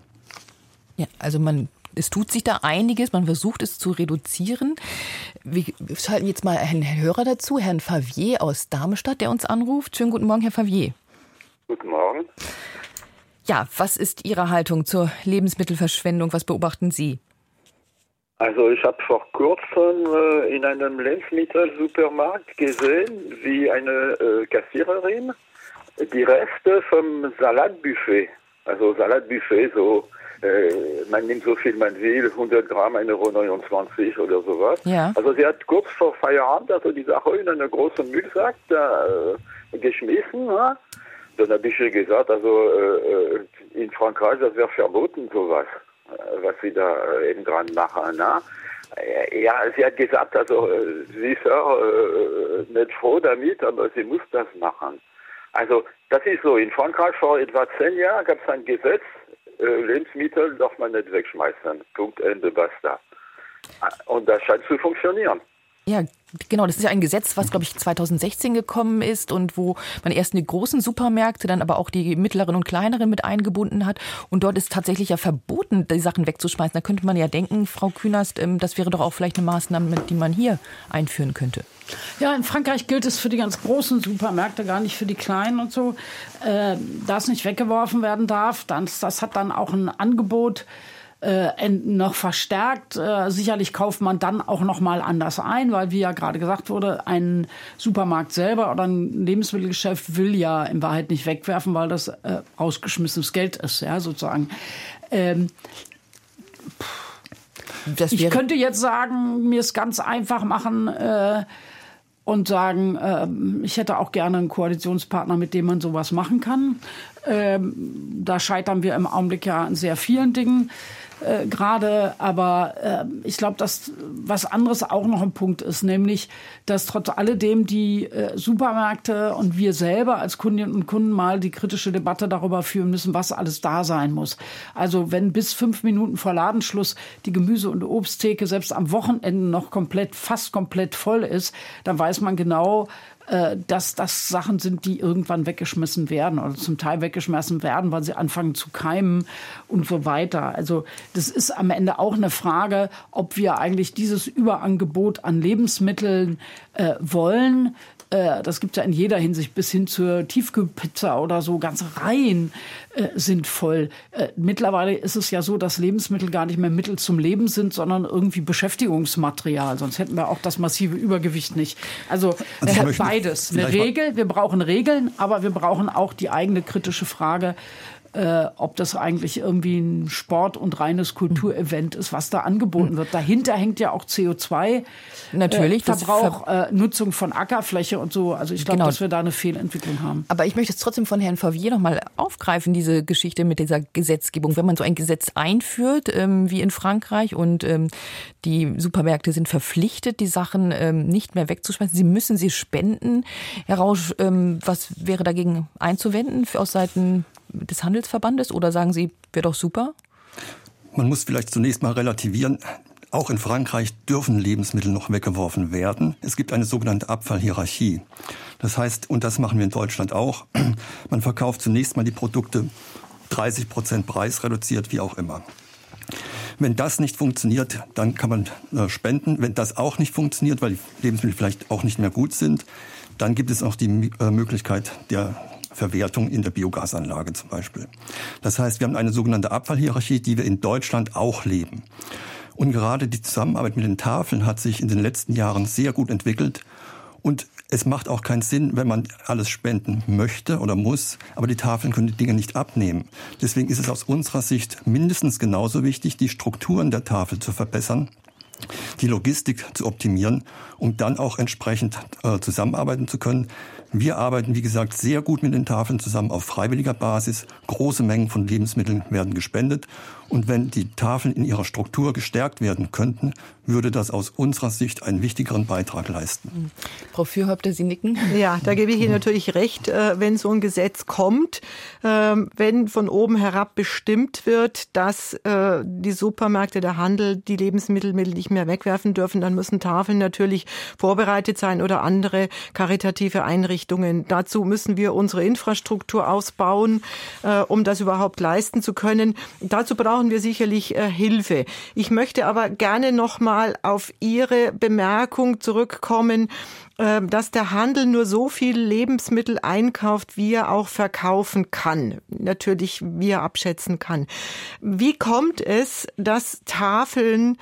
Ja, also man es tut sich da einiges, man versucht es zu reduzieren. Wir schalten jetzt mal einen Hörer dazu, Herrn Favier aus Darmstadt, der uns anruft. Schönen guten Morgen, Herr Favier. Guten Morgen. Ja, was ist Ihre Haltung zur Lebensmittelverschwendung? Was beobachten Sie? Also ich habe vor kurzem äh, in einem Lebensmittelsupermarkt gesehen, wie eine äh, Kassiererin die Reste vom Salatbuffet, also Salatbuffet, so äh, man nimmt so viel man will, 100 Gramm, 1,29 Euro oder sowas. Ja. Also sie hat kurz vor Feierabend also die Sache in einen großen Müllsack da, äh, geschmissen. Ja? Dann habe ich ihr gesagt, also äh, äh in Frankreich, das wäre verboten, sowas, äh, was sie da eben dran machen. Na? Ja, sie hat gesagt, also sie ist äh, nicht froh damit, aber sie muss das machen. Also das ist so, in Frankreich vor etwa zehn Jahren gab es ein Gesetz, Lebensmittel darf man nicht wegschmeißen. Punkt, Ende, basta. Und das scheint zu funktionieren. Ja, genau. Das ist ja ein Gesetz, was, glaube ich, 2016 gekommen ist und wo man erst die großen Supermärkte, dann aber auch die mittleren und kleineren mit eingebunden hat. Und dort ist tatsächlich ja verboten, die Sachen wegzuschmeißen. Da könnte man ja denken, Frau Künast, ähm, das wäre doch auch vielleicht eine Maßnahme, die man hier einführen könnte. Ja, in Frankreich gilt es für die ganz großen Supermärkte, gar nicht für die kleinen und so. Äh, das nicht weggeworfen werden darf, das, das hat dann auch ein Angebot äh, noch verstärkt. Äh, sicherlich kauft man dann auch noch mal anders ein, weil wie ja gerade gesagt wurde, ein Supermarkt selber oder ein Lebensmittelgeschäft will ja in Wahrheit nicht wegwerfen, weil das äh, ausgeschmissenes Geld ist, ja sozusagen. Ähm, ich könnte jetzt sagen, mir es ganz einfach machen. Äh, und sagen, äh, ich hätte auch gerne einen Koalitionspartner, mit dem man sowas machen kann. Ähm, da scheitern wir im Augenblick ja an sehr vielen Dingen äh, gerade. Aber äh, ich glaube, dass was anderes auch noch ein Punkt ist, nämlich, dass trotz alledem die äh, Supermärkte und wir selber als Kundinnen und Kunden mal die kritische Debatte darüber führen müssen, was alles da sein muss. Also wenn bis fünf Minuten vor Ladenschluss die Gemüse- und Obsttheke selbst am Wochenende noch komplett, fast komplett voll ist, dann weiß man genau, äh, dass das Sachen sind, die irgendwann weggeschmissen werden oder zum Teil weggeschmissen werden, weil sie anfangen zu keimen und so weiter. Also das ist am Ende auch eine Frage, ob wir eigentlich dieses Überangebot an Lebensmitteln äh, wollen, äh, das gibt es ja in jeder Hinsicht, bis hin zur Tiefkühlpizza oder so, ganze Reihen äh, sind voll. Äh, mittlerweile ist es ja so, dass Lebensmittel gar nicht mehr Mittel zum Leben sind, sondern irgendwie Beschäftigungsmaterial. Sonst hätten wir auch das massive Übergewicht nicht. Also, also äh, beides. Eine Regel, wir brauchen Regeln, aber wir brauchen auch die eigene kritische Frage, äh, ob das eigentlich irgendwie ein Sport- und reines Kulturevent ist, was da angeboten wird. Dahinter hängt ja auch CO2. Natürlich. Äh, Verbrauch, Ver äh, Nutzung von Ackerfläche und so. Also ich glaube, genau. dass wir da eine Fehlentwicklung haben. Aber ich möchte es trotzdem von Herrn Favier noch mal aufgreifen, diese Geschichte mit dieser Gesetzgebung. Wenn man so ein Gesetz einführt, ähm, wie in Frankreich, und ähm, die Supermärkte sind verpflichtet, die Sachen ähm, nicht mehr wegzuschmeißen, sie müssen sie spenden. Herr Rausch, ähm, was wäre dagegen einzuwenden aus Seiten des Handelsverbandes oder sagen Sie, wäre doch super? Man muss vielleicht zunächst mal relativieren. Auch in Frankreich dürfen Lebensmittel noch weggeworfen werden. Es gibt eine sogenannte Abfallhierarchie. Das heißt, und das machen wir in Deutschland auch, man verkauft zunächst mal die Produkte 30 Prozent preisreduziert, wie auch immer. Wenn das nicht funktioniert, dann kann man äh, spenden. Wenn das auch nicht funktioniert, weil die Lebensmittel vielleicht auch nicht mehr gut sind, dann gibt es auch die äh, Möglichkeit der Verwertung in der Biogasanlage zum Beispiel. Das heißt, wir haben eine sogenannte Abfallhierarchie, die wir in Deutschland auch leben. Und gerade die Zusammenarbeit mit den Tafeln hat sich in den letzten Jahren sehr gut entwickelt. Und es macht auch keinen Sinn, wenn man alles spenden möchte oder muss, aber die Tafeln können die Dinge nicht abnehmen. Deswegen ist es aus unserer Sicht mindestens genauso wichtig, die Strukturen der Tafel zu verbessern die Logistik zu optimieren, um dann auch entsprechend äh, zusammenarbeiten zu können. Wir arbeiten, wie gesagt, sehr gut mit den Tafeln zusammen auf freiwilliger Basis. Große Mengen von Lebensmitteln werden gespendet. Und wenn die Tafeln in ihrer Struktur gestärkt werden könnten, würde das aus unserer Sicht einen wichtigeren Beitrag leisten. Frau Fürhäupter, Sie nicken? Ja, da gebe ich Ihnen natürlich recht, äh, wenn so ein Gesetz kommt, ähm, wenn von oben herab bestimmt wird, dass äh, die Supermärkte, der Handel die Lebensmittel nicht mehr wegwerfen dürfen, dann müssen Tafeln natürlich vorbereitet sein oder andere karitative Einrichtungen. Dazu müssen wir unsere Infrastruktur ausbauen, äh, um das überhaupt leisten zu können. Dazu brauchen brauchen wir sicherlich äh, Hilfe. Ich möchte aber gerne noch mal auf Ihre Bemerkung zurückkommen, äh, dass der Handel nur so viel Lebensmittel einkauft, wie er auch verkaufen kann. Natürlich, wie er abschätzen kann. Wie kommt es, dass Tafeln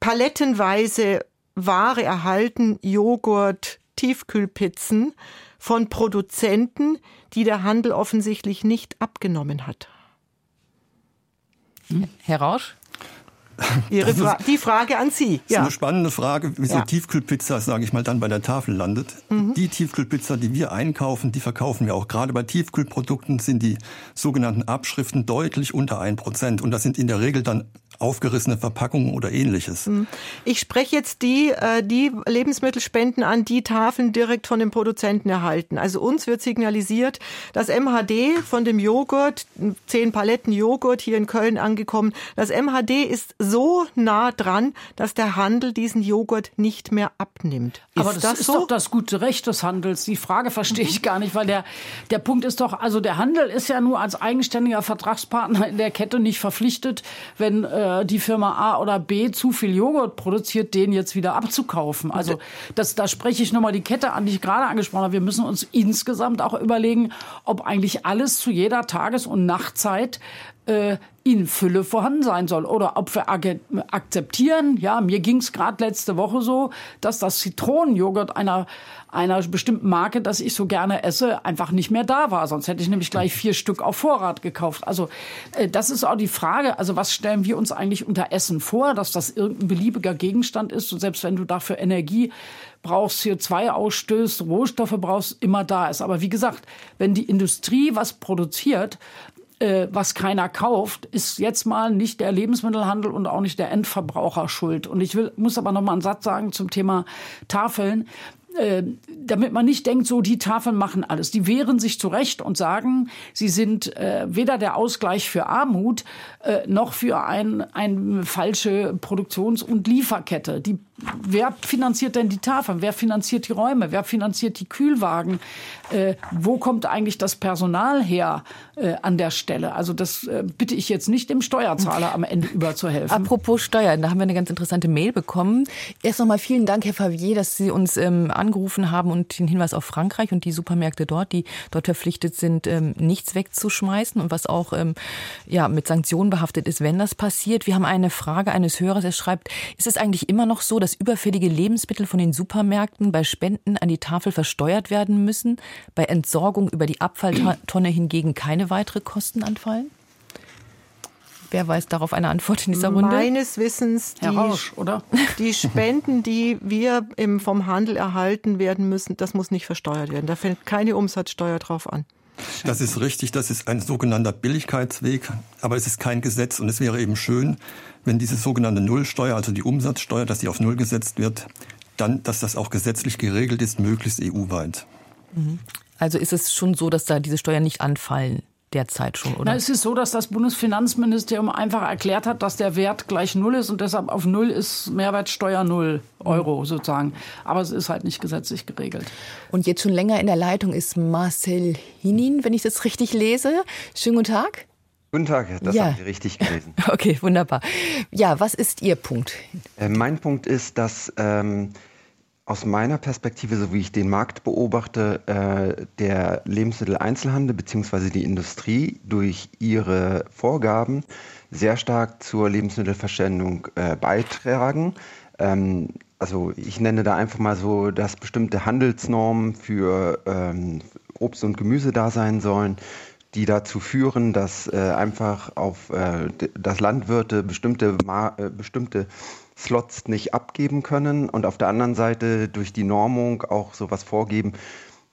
palettenweise Ware erhalten, Joghurt, Tiefkühlpizzen von Produzenten, die der Handel offensichtlich nicht abgenommen hat? Hm? Herr Rausch? Ihre Fra die Frage an Sie. Das ist eine spannende Frage, wieso ja. Tiefkühlpizza, sage ich mal, dann bei der Tafel landet. Mhm. Die Tiefkühlpizza, die wir einkaufen, die verkaufen wir auch. Gerade bei Tiefkühlprodukten sind die sogenannten Abschriften deutlich unter 1%. Und das sind in der Regel dann aufgerissene Verpackungen oder ähnliches. Mhm. Ich spreche jetzt die, äh, die Lebensmittelspenden an, die Tafeln direkt von den Produzenten erhalten. Also uns wird signalisiert, dass MHD von dem Joghurt, zehn Paletten Joghurt hier in Köln angekommen, das MHD ist so nah dran, dass der Handel diesen Joghurt nicht mehr abnimmt. Ist Aber das, das ist so? doch das gute Recht des Handels. Die Frage verstehe ich gar nicht, weil der, der Punkt ist doch, also der Handel ist ja nur als eigenständiger Vertragspartner in der Kette nicht verpflichtet, wenn äh, die Firma A oder B zu viel Joghurt produziert, den jetzt wieder abzukaufen. Also das, da spreche ich nochmal die Kette an, die ich gerade angesprochen habe. Wir müssen uns insgesamt auch überlegen, ob eigentlich alles zu jeder Tages- und Nachtzeit äh, in Fülle vorhanden sein soll oder ob wir akzeptieren, ja, mir ging es gerade letzte Woche so, dass das Zitronenjoghurt einer einer bestimmten Marke, das ich so gerne esse, einfach nicht mehr da war. Sonst hätte ich nämlich gleich vier Stück auf Vorrat gekauft. Also äh, das ist auch die Frage. Also was stellen wir uns eigentlich unter Essen vor, dass das irgendein beliebiger Gegenstand ist und selbst wenn du dafür Energie brauchst, CO2 ausstößt, Rohstoffe brauchst, immer da ist. Aber wie gesagt, wenn die Industrie was produziert, äh, was keiner kauft, ist jetzt mal nicht der Lebensmittelhandel und auch nicht der Endverbraucher schuld. Und ich will, muss aber noch mal einen Satz sagen zum Thema Tafeln. Äh, damit man nicht denkt, so die Tafeln machen alles. Die wehren sich zurecht und sagen, sie sind äh, weder der Ausgleich für Armut äh, noch für ein, eine falsche Produktions- und Lieferkette. Die, wer finanziert denn die Tafeln? Wer finanziert die Räume? Wer finanziert die Kühlwagen? Äh, wo kommt eigentlich das Personal her äh, an der Stelle? Also das äh, bitte ich jetzt nicht dem Steuerzahler am Ende überzuhelfen. Apropos Steuern, da haben wir eine ganz interessante Mail bekommen. Erst nochmal vielen Dank, Herr Favier, dass Sie uns ähm, angerufen haben und den Hinweis auf Frankreich und die Supermärkte dort, die dort verpflichtet sind, ähm, nichts wegzuschmeißen und was auch ähm, ja, mit Sanktionen behaftet ist, wenn das passiert. Wir haben eine Frage eines Hörers, er schreibt, ist es eigentlich immer noch so, dass überfällige Lebensmittel von den Supermärkten bei Spenden an die Tafel versteuert werden müssen, bei Entsorgung über die Abfalltonne hingegen keine weitere Kosten anfallen? Wer weiß darauf eine Antwort in dieser Runde? Meines Wissens die, Rausch, oder? die Spenden, die wir im, vom Handel erhalten werden müssen, das muss nicht versteuert werden. Da fällt keine Umsatzsteuer drauf an. Das ist richtig, das ist ein sogenannter Billigkeitsweg, aber es ist kein Gesetz und es wäre eben schön, wenn diese sogenannte Nullsteuer, also die Umsatzsteuer, dass die auf Null gesetzt wird, dann, dass das auch gesetzlich geregelt ist, möglichst EU-weit. Mhm. Also ist es schon so, dass da diese Steuern nicht anfallen? derzeit schon, oder? Na, es ist so, dass das Bundesfinanzministerium einfach erklärt hat, dass der Wert gleich null ist und deshalb auf null ist Mehrwertsteuer null Euro sozusagen. Aber es ist halt nicht gesetzlich geregelt. Und jetzt schon länger in der Leitung ist Marcel Hinin, wenn ich das richtig lese. Schönen guten Tag. Guten Tag, das ja. haben Sie richtig gelesen. Okay, wunderbar. Ja, was ist Ihr Punkt? Äh, mein Punkt ist, dass ähm, aus meiner Perspektive, so wie ich den Markt beobachte, äh, der Lebensmitteleinzelhandel bzw. die Industrie durch ihre Vorgaben sehr stark zur Lebensmittelverschwendung äh, beitragen. Ähm, also ich nenne da einfach mal so, dass bestimmte Handelsnormen für ähm, Obst und Gemüse da sein sollen, die dazu führen, dass äh, einfach auf äh, dass Landwirte bestimmte, äh, bestimmte Slots nicht abgeben können und auf der anderen Seite durch die Normung auch sowas vorgeben,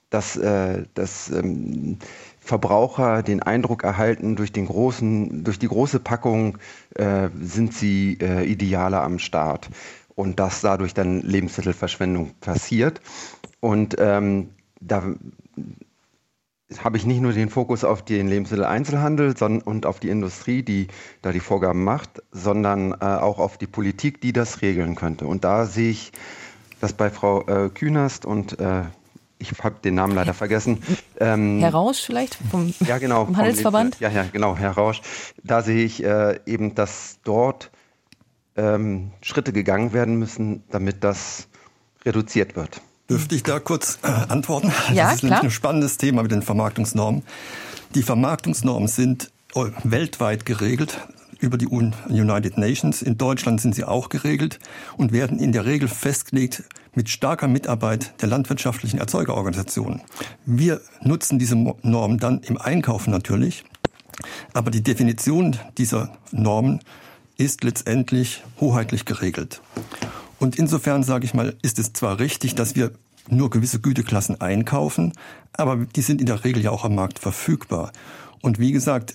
dass, äh, dass ähm, Verbraucher den Eindruck erhalten, durch, den großen, durch die große Packung äh, sind sie äh, idealer am Start und dass dadurch dann Lebensmittelverschwendung passiert. Und ähm, da habe ich nicht nur den Fokus auf den Lebensmitteleinzelhandel und auf die Industrie, die da die Vorgaben macht, sondern äh, auch auf die Politik, die das regeln könnte. Und da sehe ich das bei Frau äh, Künast und äh, ich habe den Namen leider vergessen. Ähm, Herr Rausch vielleicht vom, ja, genau, vom Handelsverband? Vom ja, ja, genau, Herr Rausch. Da sehe ich äh, eben, dass dort ähm, Schritte gegangen werden müssen, damit das reduziert wird. Dürfte ich da kurz äh, antworten? Ja, das ist klar. ein spannendes Thema mit den Vermarktungsnormen. Die Vermarktungsnormen sind äh, weltweit geregelt über die United Nations. In Deutschland sind sie auch geregelt und werden in der Regel festgelegt mit starker Mitarbeit der landwirtschaftlichen Erzeugerorganisationen. Wir nutzen diese Normen dann im Einkaufen natürlich, aber die Definition dieser Normen ist letztendlich hoheitlich geregelt. Und insofern sage ich mal, ist es zwar richtig, dass wir nur gewisse Güteklassen einkaufen, aber die sind in der Regel ja auch am Markt verfügbar. Und wie gesagt,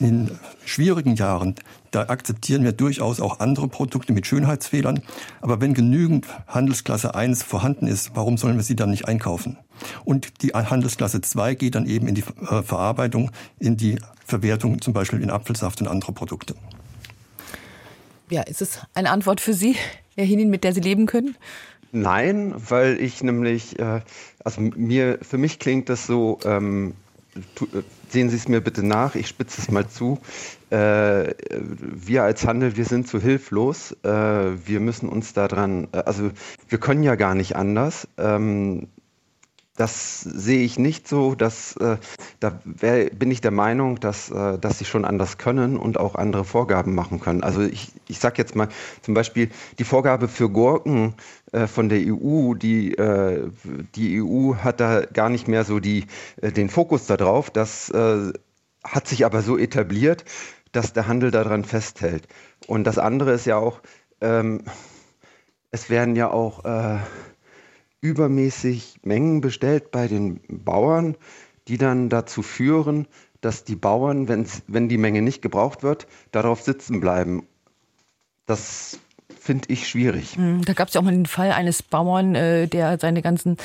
in schwierigen Jahren, da akzeptieren wir durchaus auch andere Produkte mit Schönheitsfehlern. Aber wenn genügend Handelsklasse 1 vorhanden ist, warum sollen wir sie dann nicht einkaufen? Und die Handelsklasse 2 geht dann eben in die äh, Verarbeitung, in die Verwertung, zum Beispiel in Apfelsaft und andere Produkte. Ja, ist es eine Antwort für Sie, Herr Hinin, mit der Sie leben können? Nein, weil ich nämlich, äh, also mir, für mich klingt das so, ähm, tu, äh, sehen Sie es mir bitte nach, ich spitze es mal zu. Äh, wir als Handel, wir sind zu hilflos. Äh, wir müssen uns daran, äh, also wir können ja gar nicht anders. Ähm, das sehe ich nicht so. Dass, äh, da wär, bin ich der Meinung, dass, äh, dass sie schon anders können und auch andere Vorgaben machen können. Also ich, ich sage jetzt mal zum Beispiel die Vorgabe für Gurken äh, von der EU, die, äh, die EU hat da gar nicht mehr so die, äh, den Fokus darauf. Das äh, hat sich aber so etabliert, dass der Handel daran festhält. Und das andere ist ja auch, ähm, es werden ja auch übermäßig Mengen bestellt bei den Bauern, die dann dazu führen, dass die Bauern, wenn die Menge nicht gebraucht wird, darauf sitzen bleiben. Das finde ich schwierig. Hm, da gab es ja auch mal den Fall eines Bauern, äh, der seine ganzen,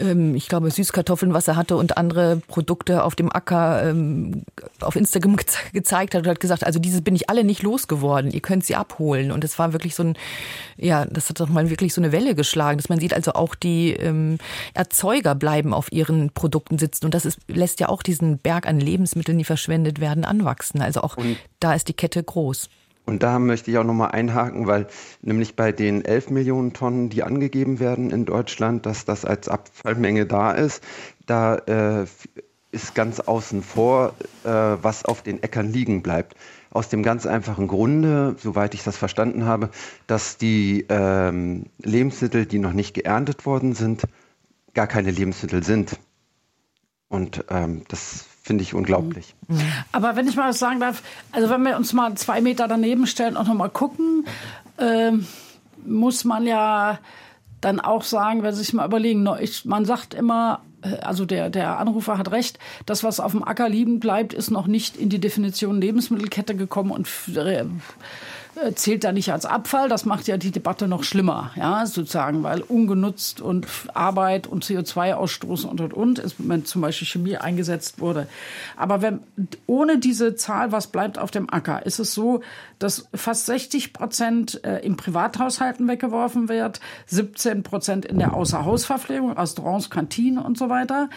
ähm, ich glaube, Süßkartoffeln, was er hatte und andere Produkte auf dem Acker ähm, auf Instagram ge gezeigt hat und hat gesagt, also diese bin ich alle nicht losgeworden, ihr könnt sie abholen. Und es war wirklich so ein, ja, das hat doch mal wirklich so eine Welle geschlagen, dass man sieht also auch die ähm, Erzeuger bleiben auf ihren Produkten sitzen. Und das ist, lässt ja auch diesen Berg an Lebensmitteln, die verschwendet werden, anwachsen. Also auch und da ist die Kette groß. Und da möchte ich auch nochmal einhaken, weil nämlich bei den 11 Millionen Tonnen, die angegeben werden in Deutschland, dass das als Abfallmenge da ist, da äh, ist ganz außen vor, äh, was auf den Äckern liegen bleibt. Aus dem ganz einfachen Grunde, soweit ich das verstanden habe, dass die ähm, Lebensmittel, die noch nicht geerntet worden sind, gar keine Lebensmittel sind. Und ähm, das finde ich unglaublich. Mhm. Aber wenn ich mal was sagen darf, also wenn wir uns mal zwei Meter daneben stellen und nochmal gucken, äh, muss man ja dann auch sagen, wenn Sie sich mal überlegen, man sagt immer, äh, also der, der Anrufer hat recht, das, was auf dem Acker liegen bleibt, ist noch nicht in die Definition Lebensmittelkette gekommen und äh, zählt da nicht als Abfall. Das macht ja die Debatte noch schlimmer, ja, sozusagen, weil ungenutzt und Arbeit und CO2-Ausstoß und und und, ist, wenn zum Beispiel Chemie eingesetzt wurde. Aber wenn, ohne diese Zahl, was bleibt auf dem Acker, ist es so, dass fast 60 Prozent äh, im Privathaushalten weggeworfen wird, 17 Prozent in der Außerhausverpflegung, Restaurants, Kantinen und so weiter.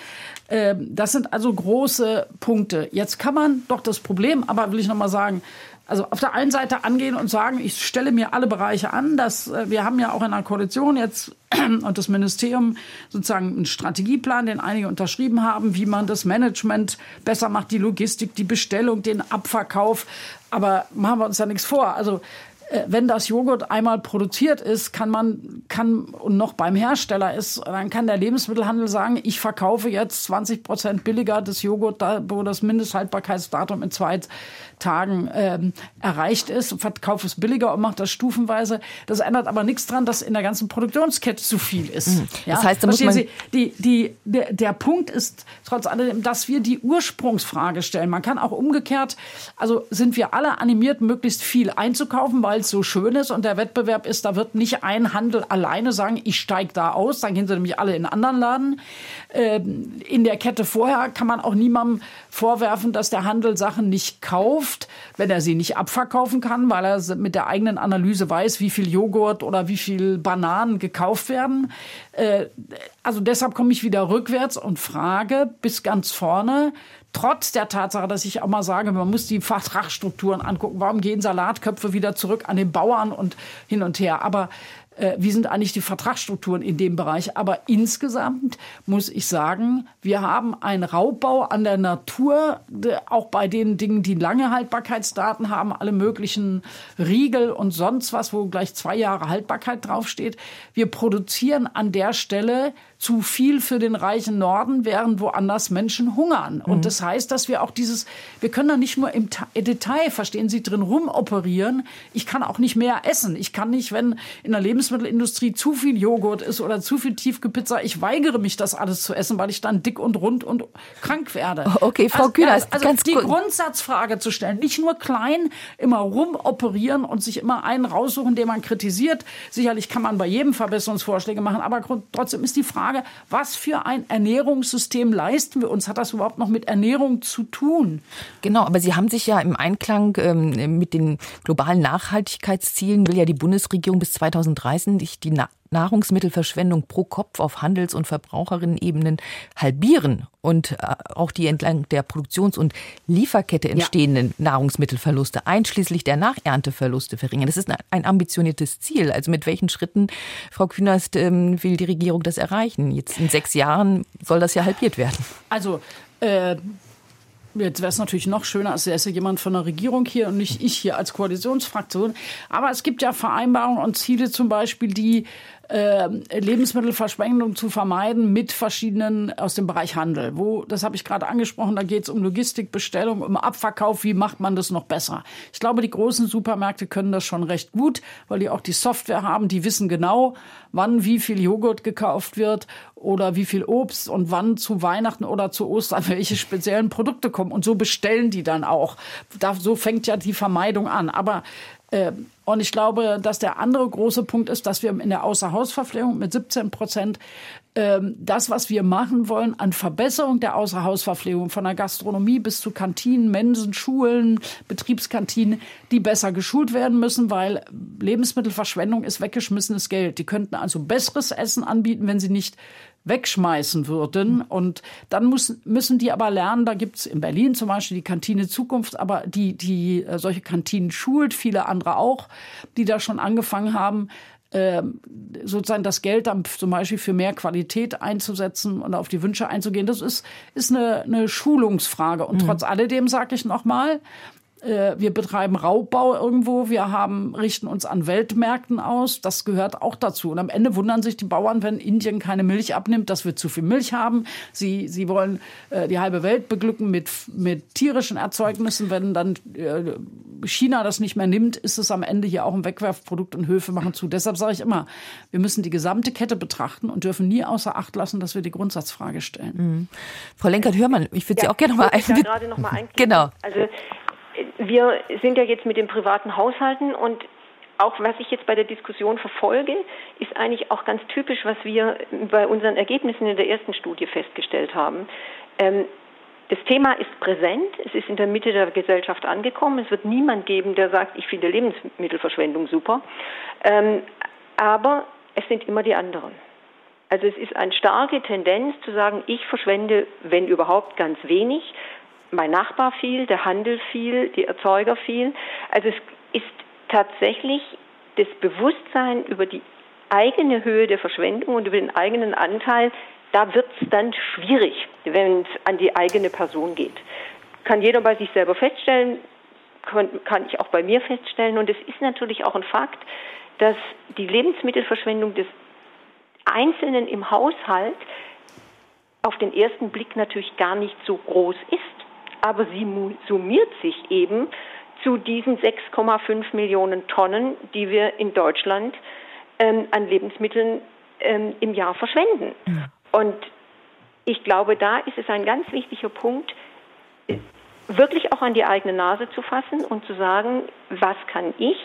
Ähm, das sind also große Punkte. Jetzt kann man doch das Problem, aber will ich noch mal sagen, also auf der einen Seite angehen und sagen, ich stelle mir alle Bereiche an, dass äh, wir haben ja auch in der Koalition jetzt und das Ministerium sozusagen einen Strategieplan, den einige unterschrieben haben, wie man das Management besser macht, die Logistik, die Bestellung, den Abverkauf. Aber machen wir uns da nichts vor. Also wenn das Joghurt einmal produziert ist, kann man, kann und noch beim Hersteller ist, dann kann der Lebensmittelhandel sagen, ich verkaufe jetzt 20 Prozent billiger das Joghurt, da, wo das Mindesthaltbarkeitsdatum in zwei Tagen ähm, erreicht ist, verkaufe es billiger und macht das stufenweise. Das ändert aber nichts daran, dass in der ganzen Produktionskette zu viel ist. Mhm. Ja? Das heißt, da muss man Sie, die, die, der, der Punkt ist trotz allem, dass wir die Ursprungsfrage stellen. Man kann auch umgekehrt, also sind wir alle animiert, möglichst viel einzukaufen, weil es so schön ist und der Wettbewerb ist, da wird nicht ein Handel alleine sagen, ich steige da aus, dann gehen sie nämlich alle in einen anderen Laden. Ähm, in der Kette vorher kann man auch niemandem vorwerfen, dass der Handel Sachen nicht kauft, wenn er sie nicht abverkaufen kann, weil er mit der eigenen Analyse weiß, wie viel Joghurt oder wie viel Bananen gekauft werden. Äh, also deshalb komme ich wieder rückwärts und frage bis ganz vorne, trotz der Tatsache, dass ich auch mal sage, man muss die Vertragsstrukturen angucken. Warum gehen Salatköpfe wieder zurück an den Bauern und hin und her? Aber äh, wie sind eigentlich die Vertragsstrukturen in dem Bereich. Aber insgesamt muss ich sagen, wir haben einen Raubbau an der Natur, auch bei den Dingen, die lange Haltbarkeitsdaten haben, alle möglichen Riegel und sonst was, wo gleich zwei Jahre Haltbarkeit draufsteht. Wir produzieren an der Stelle zu viel für den reichen Norden, während woanders Menschen hungern. Und mhm. das heißt, dass wir auch dieses, wir können da nicht nur im Detail, verstehen Sie, drin rumoperieren. Ich kann auch nicht mehr essen. Ich kann nicht, wenn in der Lebensmittelindustrie zu viel Joghurt ist oder zu viel Tiefgepizza, ich weigere mich, das alles zu essen, weil ich dann dick und rund und krank werde. Okay, Frau also, Kühner, also, also ganz die gut. Grundsatzfrage zu stellen, nicht nur klein immer rumoperieren und sich immer einen raussuchen, den man kritisiert. Sicherlich kann man bei jedem Verbesserungsvorschläge machen, aber trotzdem ist die Frage, Frage, was für ein Ernährungssystem leisten wir uns? Hat das überhaupt noch mit Ernährung zu tun? Genau, aber Sie haben sich ja im Einklang ähm, mit den globalen Nachhaltigkeitszielen, will ja die Bundesregierung bis 2030 die Nahrungsmittelverschwendung pro Kopf auf Handels- und Verbraucherinnenebenen halbieren und äh, auch die entlang der Produktions- und Lieferkette entstehenden ja. Nahrungsmittelverluste, einschließlich der Nachernteverluste verringern. Das ist ein ambitioniertes Ziel. Also mit welchen Schritten, Frau Künast, ähm, will die Regierung das erreichen? Jetzt in sechs Jahren soll das ja halbiert werden. Also äh, Jetzt wäre es natürlich noch schöner, als wäre jemand von der Regierung hier und nicht ich hier als Koalitionsfraktion. Aber es gibt ja Vereinbarungen und Ziele zum Beispiel, die äh, Lebensmittelverschwendung zu vermeiden mit verschiedenen aus dem Bereich Handel. Wo, das habe ich gerade angesprochen, da geht es um Logistik, Bestellung, um Abverkauf, wie macht man das noch besser? Ich glaube, die großen Supermärkte können das schon recht gut, weil die auch die Software haben, die wissen genau, wann wie viel Joghurt gekauft wird oder wie viel Obst und wann zu Weihnachten oder zu Ostern welche speziellen Produkte kommen. Und so bestellen die dann auch. Da, so fängt ja die Vermeidung an. Aber und ich glaube, dass der andere große Punkt ist, dass wir in der Außerhausverpflegung mit 17 Prozent ähm, das, was wir machen wollen an Verbesserung der Außerhausverpflegung, von der Gastronomie bis zu Kantinen, Mensen, Schulen, Betriebskantinen, die besser geschult werden müssen, weil Lebensmittelverschwendung ist weggeschmissenes Geld. Die könnten also besseres Essen anbieten, wenn sie nicht wegschmeißen würden. Und dann muss, müssen die aber lernen, da gibt's in Berlin zum Beispiel die Kantine Zukunft, aber die, die äh, solche Kantinen schult, viele andere auch, die da schon angefangen haben, äh, sozusagen das Geld dann zum Beispiel für mehr Qualität einzusetzen und auf die Wünsche einzugehen. Das ist, ist eine, eine Schulungsfrage. Und mhm. trotz alledem sage ich nochmal, äh, wir betreiben Raubbau irgendwo, wir haben, richten uns an Weltmärkten aus. Das gehört auch dazu. Und am Ende wundern sich die Bauern, wenn Indien keine Milch abnimmt, dass wir zu viel Milch haben. Sie, sie wollen äh, die halbe Welt beglücken mit, mit tierischen Erzeugnissen. Wenn dann äh, China das nicht mehr nimmt, ist es am Ende hier auch ein Wegwerfprodukt und Höfe machen zu. Deshalb sage ich immer, wir müssen die gesamte Kette betrachten und dürfen nie außer Acht lassen, dass wir die Grundsatzfrage stellen. Mhm. Frau Lenkert-Hörmann, ich würde ja, Sie auch gerne noch mal ein... gerade noch mal Genau. Also wir sind ja jetzt mit den privaten Haushalten und auch was ich jetzt bei der Diskussion verfolge, ist eigentlich auch ganz typisch, was wir bei unseren Ergebnissen in der ersten Studie festgestellt haben. Ähm, das Thema ist präsent, es ist in der Mitte der Gesellschaft angekommen. Es wird niemand geben, der sagt, ich finde Lebensmittelverschwendung super. Ähm, aber es sind immer die anderen. Also es ist eine starke Tendenz zu sagen, ich verschwende, wenn überhaupt, ganz wenig mein Nachbar viel, der Handel viel, die Erzeuger viel. Also es ist tatsächlich das Bewusstsein über die eigene Höhe der Verschwendung und über den eigenen Anteil, da wird es dann schwierig, wenn es an die eigene Person geht. Kann jeder bei sich selber feststellen, kann ich auch bei mir feststellen. Und es ist natürlich auch ein Fakt, dass die Lebensmittelverschwendung des Einzelnen im Haushalt auf den ersten Blick natürlich gar nicht so groß ist, aber sie summiert sich eben zu diesen 6,5 Millionen Tonnen, die wir in Deutschland ähm, an Lebensmitteln ähm, im Jahr verschwenden. Und ich glaube, da ist es ein ganz wichtiger Punkt, wirklich auch an die eigene Nase zu fassen und zu sagen, was kann ich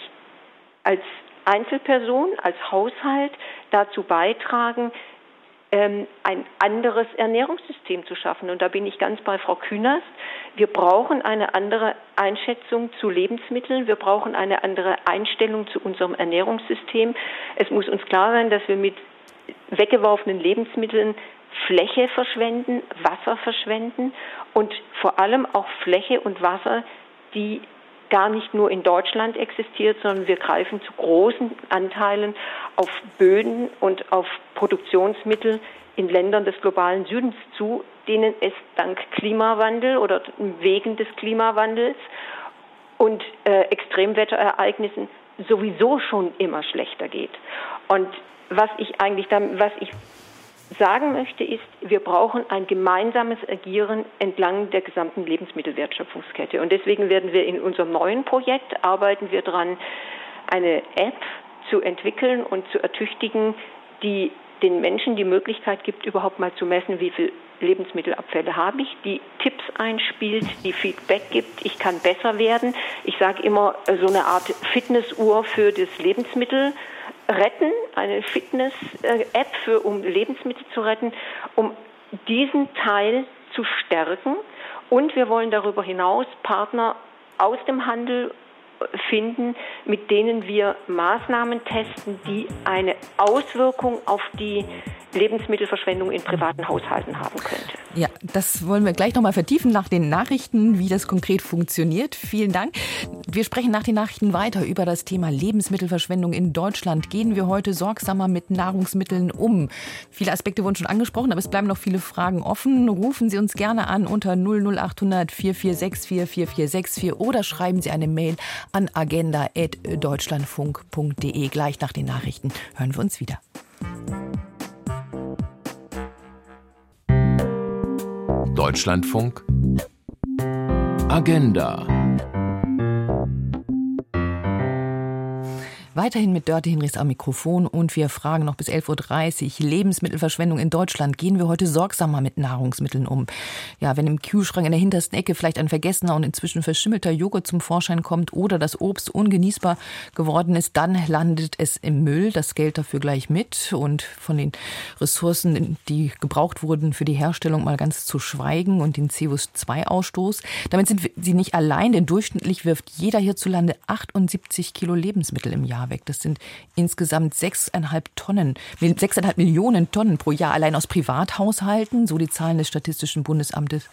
als Einzelperson, als Haushalt dazu beitragen, ähm, ein anderes Ernährungssystem zu schaffen. Und da bin ich ganz bei Frau Künast. Wir brauchen eine andere Einschätzung zu Lebensmitteln. Wir brauchen eine andere Einstellung zu unserem Ernährungssystem. Es muss uns klar sein, dass wir mit weggeworfenen Lebensmitteln Fläche verschwenden, Wasser verschwenden und vor allem auch Fläche und Wasser, die gar nicht nur in Deutschland existiert, sondern wir greifen zu großen Anteilen auf Böden und auf Produktionsmittel in Ländern des globalen Südens zu, denen es dank Klimawandel oder wegen des Klimawandels und äh, Extremwetterereignissen sowieso schon immer schlechter geht. Und was ich eigentlich dann, was ich sagen möchte, ist, wir brauchen ein gemeinsames Agieren entlang der gesamten Lebensmittelwertschöpfungskette. Und deswegen werden wir in unserem neuen Projekt arbeiten wir daran, eine App zu entwickeln und zu ertüchtigen, die den Menschen die Möglichkeit gibt, überhaupt mal zu messen, wie viel Lebensmittelabfälle habe ich, die Tipps einspielt, die Feedback gibt, ich kann besser werden. Ich sage immer so eine Art Fitnessuhr für das Lebensmittel retten, eine Fitness-App für, um Lebensmittel zu retten, um diesen Teil zu stärken. Und wir wollen darüber hinaus Partner aus dem Handel finden, mit denen wir Maßnahmen testen, die eine Auswirkung auf die Lebensmittelverschwendung in privaten Haushalten haben könnte. Ja, das wollen wir gleich nochmal vertiefen nach den Nachrichten, wie das konkret funktioniert. Vielen Dank. Wir sprechen nach den Nachrichten weiter über das Thema Lebensmittelverschwendung in Deutschland. Gehen wir heute sorgsamer mit Nahrungsmitteln um? Viele Aspekte wurden schon angesprochen, aber es bleiben noch viele Fragen offen. Rufen Sie uns gerne an unter 00800 4464 4464 oder schreiben Sie eine Mail an agenda.deutschlandfunk.de. Gleich nach den Nachrichten hören wir uns wieder. Deutschlandfunk Agenda Weiterhin mit Dörte Hinrichs am Mikrofon und wir fragen noch bis 11.30 Uhr. Lebensmittelverschwendung in Deutschland. Gehen wir heute sorgsamer mit Nahrungsmitteln um? Ja, wenn im Kühlschrank in der hintersten Ecke vielleicht ein vergessener und inzwischen verschimmelter Joghurt zum Vorschein kommt oder das Obst ungenießbar geworden ist, dann landet es im Müll. Das Geld dafür gleich mit und von den Ressourcen, die gebraucht wurden für die Herstellung, mal ganz zu schweigen und den CO2-Ausstoß. Damit sind sie nicht allein, denn durchschnittlich wirft jeder hierzulande 78 Kilo Lebensmittel im Jahr Weg. Das sind insgesamt sechseinhalb Tonnen, sechseinhalb Millionen Tonnen pro Jahr allein aus Privathaushalten, so die Zahlen des Statistischen Bundesamtes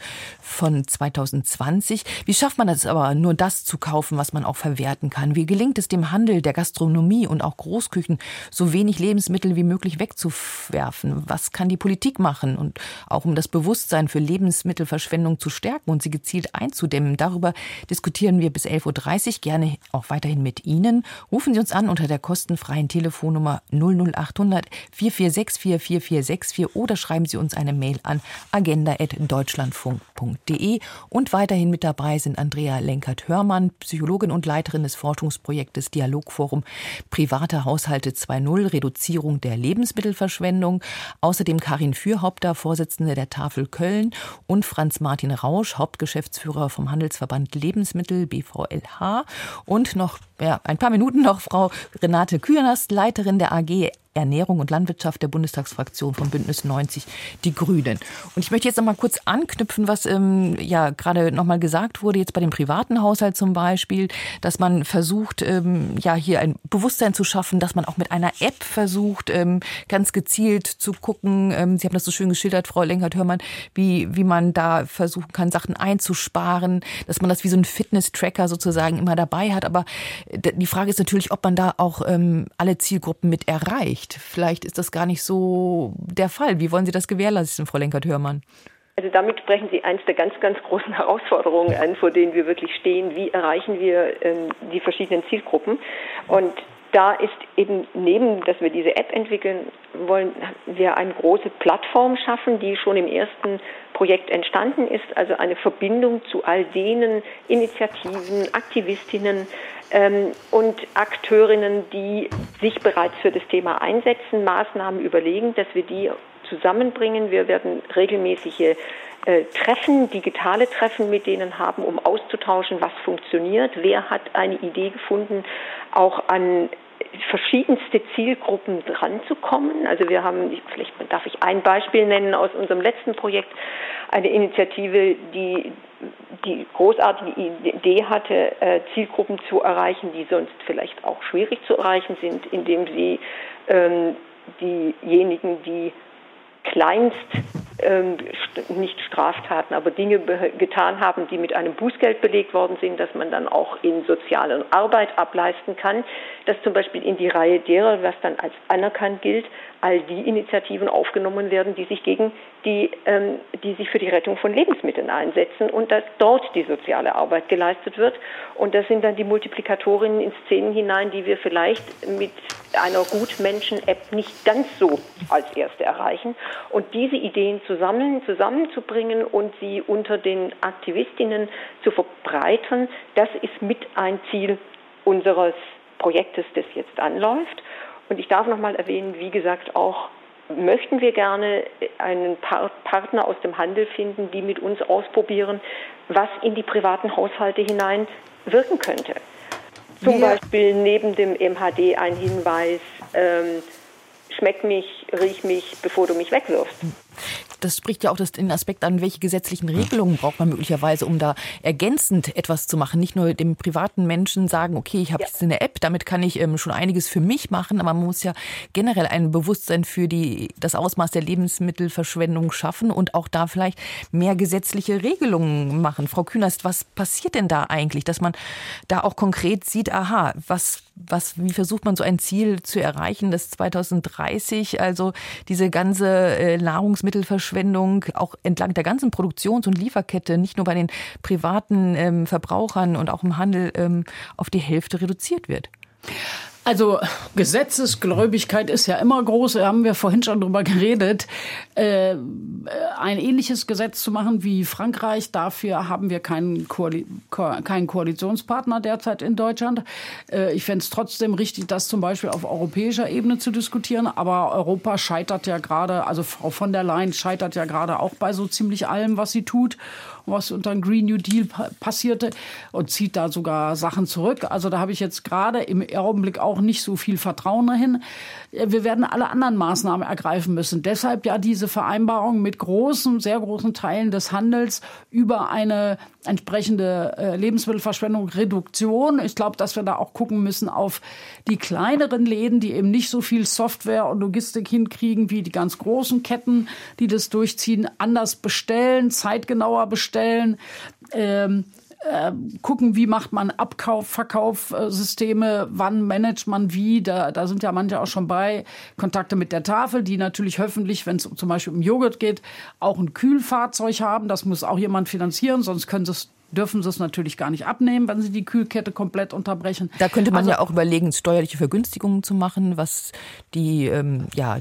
von 2020. Wie schafft man es aber, nur das zu kaufen, was man auch verwerten kann? Wie gelingt es dem Handel, der Gastronomie und auch Großküchen, so wenig Lebensmittel wie möglich wegzuwerfen? Was kann die Politik machen? Und auch um das Bewusstsein für Lebensmittelverschwendung zu stärken und sie gezielt einzudämmen. Darüber diskutieren wir bis 11.30 Uhr. Gerne auch weiterhin mit Ihnen. Rufen Sie uns an unter der kostenfreien Telefonnummer 00800 446 4464 oder schreiben Sie uns eine Mail an agenda.deutschlandfunk.de. Und weiterhin mit dabei sind Andrea Lenkert-Hörmann, Psychologin und Leiterin des Forschungsprojektes Dialogforum Private Haushalte 2.0, Reduzierung der Lebensmittelverschwendung. Außerdem Karin Fürhaupter, Vorsitzende der Tafel Köln und Franz Martin Rausch, Hauptgeschäftsführer vom Handelsverband Lebensmittel BVLH. Und noch ja, ein paar Minuten noch Frau Renate Künast, Leiterin der AG Ernährung und Landwirtschaft der Bundestagsfraktion von Bündnis 90 Die Grünen. Und ich möchte jetzt noch mal kurz anknüpfen, was ähm, ja gerade noch mal gesagt wurde, jetzt bei dem privaten Haushalt zum Beispiel, dass man versucht, ähm, ja hier ein Bewusstsein zu schaffen, dass man auch mit einer App versucht, ähm, ganz gezielt zu gucken. Ähm, Sie haben das so schön geschildert, Frau Lenkert-Hörmann, wie, wie man da versuchen kann, Sachen einzusparen, dass man das wie so ein Fitness-Tracker sozusagen immer dabei hat. Aber äh, die Frage ist natürlich, ob man da auch ähm, alle Zielgruppen mit erreicht nicht. Vielleicht ist das gar nicht so der Fall. Wie wollen Sie das gewährleisten, Frau Lenkert-Hörmann? Also damit sprechen Sie eins der ganz, ganz großen Herausforderungen an, vor denen wir wirklich stehen. Wie erreichen wir ähm, die verschiedenen Zielgruppen? Und da ist eben neben, dass wir diese App entwickeln wollen, wir eine große Plattform schaffen, die schon im ersten Projekt entstanden ist, also eine Verbindung zu all denen Initiativen, Aktivistinnen und Akteurinnen, die sich bereits für das Thema einsetzen, Maßnahmen überlegen, dass wir die zusammenbringen. Wir werden regelmäßige äh, Treffen, digitale Treffen mit denen haben, um auszutauschen, was funktioniert, wer hat eine Idee gefunden, auch an verschiedenste Zielgruppen dranzukommen. Also wir haben, vielleicht darf ich ein Beispiel nennen aus unserem letzten Projekt, eine Initiative, die die großartige Idee hatte, äh, Zielgruppen zu erreichen, die sonst vielleicht auch schwierig zu erreichen sind, indem sie ähm, diejenigen, die kleinst ähm, nicht Straftaten, aber Dinge getan haben, die mit einem Bußgeld belegt worden sind, dass man dann auch in soziale Arbeit ableisten kann, dass zum Beispiel in die Reihe derer, was dann als anerkannt gilt, all die Initiativen aufgenommen werden, die sich gegen die, ähm, die sich für die Rettung von Lebensmitteln einsetzen und dass dort die soziale Arbeit geleistet wird. Und das sind dann die Multiplikatorinnen in Szenen hinein, die wir vielleicht mit einer Gutmenschen-App nicht ganz so als erste erreichen. Und diese Ideen zusammen, zusammenzubringen und sie unter den Aktivistinnen zu verbreitern, das ist mit ein Ziel unseres Projektes, das jetzt anläuft. Und ich darf noch mal erwähnen, wie gesagt, auch möchten wir gerne einen Partner aus dem Handel finden, die mit uns ausprobieren, was in die privaten Haushalte hinein wirken könnte. Zum ja. Beispiel neben dem MHD ein Hinweis, ähm, schmeck mich, riech mich, bevor du mich wegwirfst das spricht ja auch den Aspekt an, welche gesetzlichen Regelungen braucht man möglicherweise, um da ergänzend etwas zu machen. Nicht nur dem privaten Menschen sagen, okay, ich habe ja. jetzt eine App, damit kann ich ähm, schon einiges für mich machen, aber man muss ja generell ein Bewusstsein für die, das Ausmaß der Lebensmittelverschwendung schaffen und auch da vielleicht mehr gesetzliche Regelungen machen. Frau Künast, was passiert denn da eigentlich, dass man da auch konkret sieht, aha, was, was, wie versucht man so ein Ziel zu erreichen, das 2030, also diese ganze äh, Nahrungsmittelverschwendung Verschwendung auch entlang der ganzen Produktions- und Lieferkette, nicht nur bei den privaten ähm, Verbrauchern und auch im Handel, ähm, auf die Hälfte reduziert wird. Also Gesetzesgläubigkeit ist ja immer groß, da haben wir vorhin schon drüber geredet. Äh, ein ähnliches Gesetz zu machen wie Frankreich, dafür haben wir keinen, Koali keinen Koalitionspartner derzeit in Deutschland. Äh, ich fände es trotzdem richtig, das zum Beispiel auf europäischer Ebene zu diskutieren. Aber Europa scheitert ja gerade, also Frau von der Leyen scheitert ja gerade auch bei so ziemlich allem, was sie tut was unter dem Green New Deal passierte und zieht da sogar Sachen zurück. Also da habe ich jetzt gerade im Augenblick auch nicht so viel Vertrauen dahin. Wir werden alle anderen Maßnahmen ergreifen müssen. Deshalb ja diese Vereinbarung mit großen, sehr großen Teilen des Handels über eine entsprechende äh, Lebensmittelverschwendung, Reduktion. Ich glaube, dass wir da auch gucken müssen auf die kleineren Läden, die eben nicht so viel Software und Logistik hinkriegen wie die ganz großen Ketten, die das durchziehen, anders bestellen, zeitgenauer bestellen. Ähm, äh, gucken, wie macht man Abkauf, Verkaufsysteme, wann managt man wie. Da, da sind ja manche auch schon bei. Kontakte mit der Tafel, die natürlich hoffentlich, wenn es zum Beispiel um Joghurt geht, auch ein Kühlfahrzeug haben. Das muss auch jemand finanzieren, sonst können sie es dürfen sie es natürlich gar nicht abnehmen, wenn sie die Kühlkette komplett unterbrechen. Da könnte man also, ja auch überlegen, steuerliche Vergünstigungen zu machen, was die ähm, ja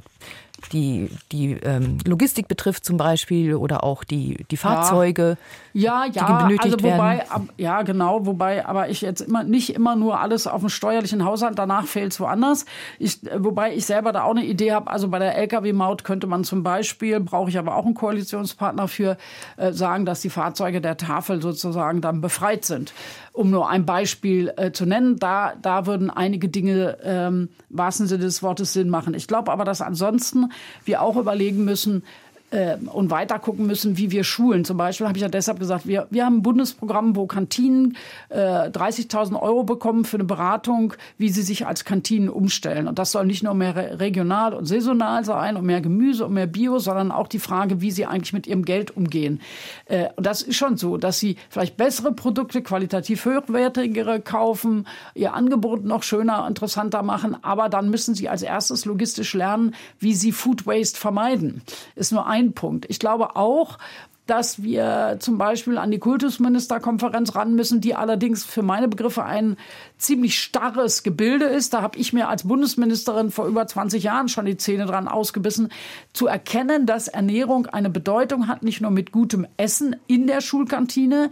die, die ähm, Logistik betrifft zum Beispiel oder auch die, die Fahrzeuge, ja, ja, benötigt also wobei. Ab, ja, genau, wobei, aber ich jetzt immer nicht immer nur alles auf dem steuerlichen Haushalt, danach fehlt es woanders. Ich, wobei ich selber da auch eine Idee habe, also bei der Lkw-Maut könnte man zum Beispiel, brauche ich aber auch einen Koalitionspartner für, äh, sagen, dass die Fahrzeuge der Tafel sozusagen dann befreit sind. Um nur ein Beispiel äh, zu nennen, da, da würden einige Dinge ähm, wahrsten Sinne des Wortes Sinn machen. Ich glaube aber, dass ansonsten wir auch überlegen müssen, äh, und weiter gucken müssen, wie wir schulen. Zum Beispiel habe ich ja deshalb gesagt, wir, wir haben ein Bundesprogramm, wo Kantinen äh, 30.000 Euro bekommen für eine Beratung, wie sie sich als Kantinen umstellen. Und das soll nicht nur mehr regional und saisonal sein und mehr Gemüse und mehr Bio, sondern auch die Frage, wie sie eigentlich mit ihrem Geld umgehen. Äh, und das ist schon so, dass sie vielleicht bessere Produkte, qualitativ höherwertigere kaufen, ihr Angebot noch schöner, interessanter machen, aber dann müssen sie als erstes logistisch lernen, wie sie Food Waste vermeiden. Ist nur ein ein Punkt. Ich glaube auch, dass wir zum Beispiel an die Kultusministerkonferenz ran müssen, die allerdings für meine Begriffe ein ziemlich starres Gebilde ist. Da habe ich mir als Bundesministerin vor über 20 Jahren schon die Zähne dran ausgebissen, zu erkennen, dass Ernährung eine Bedeutung hat, nicht nur mit gutem Essen in der Schulkantine,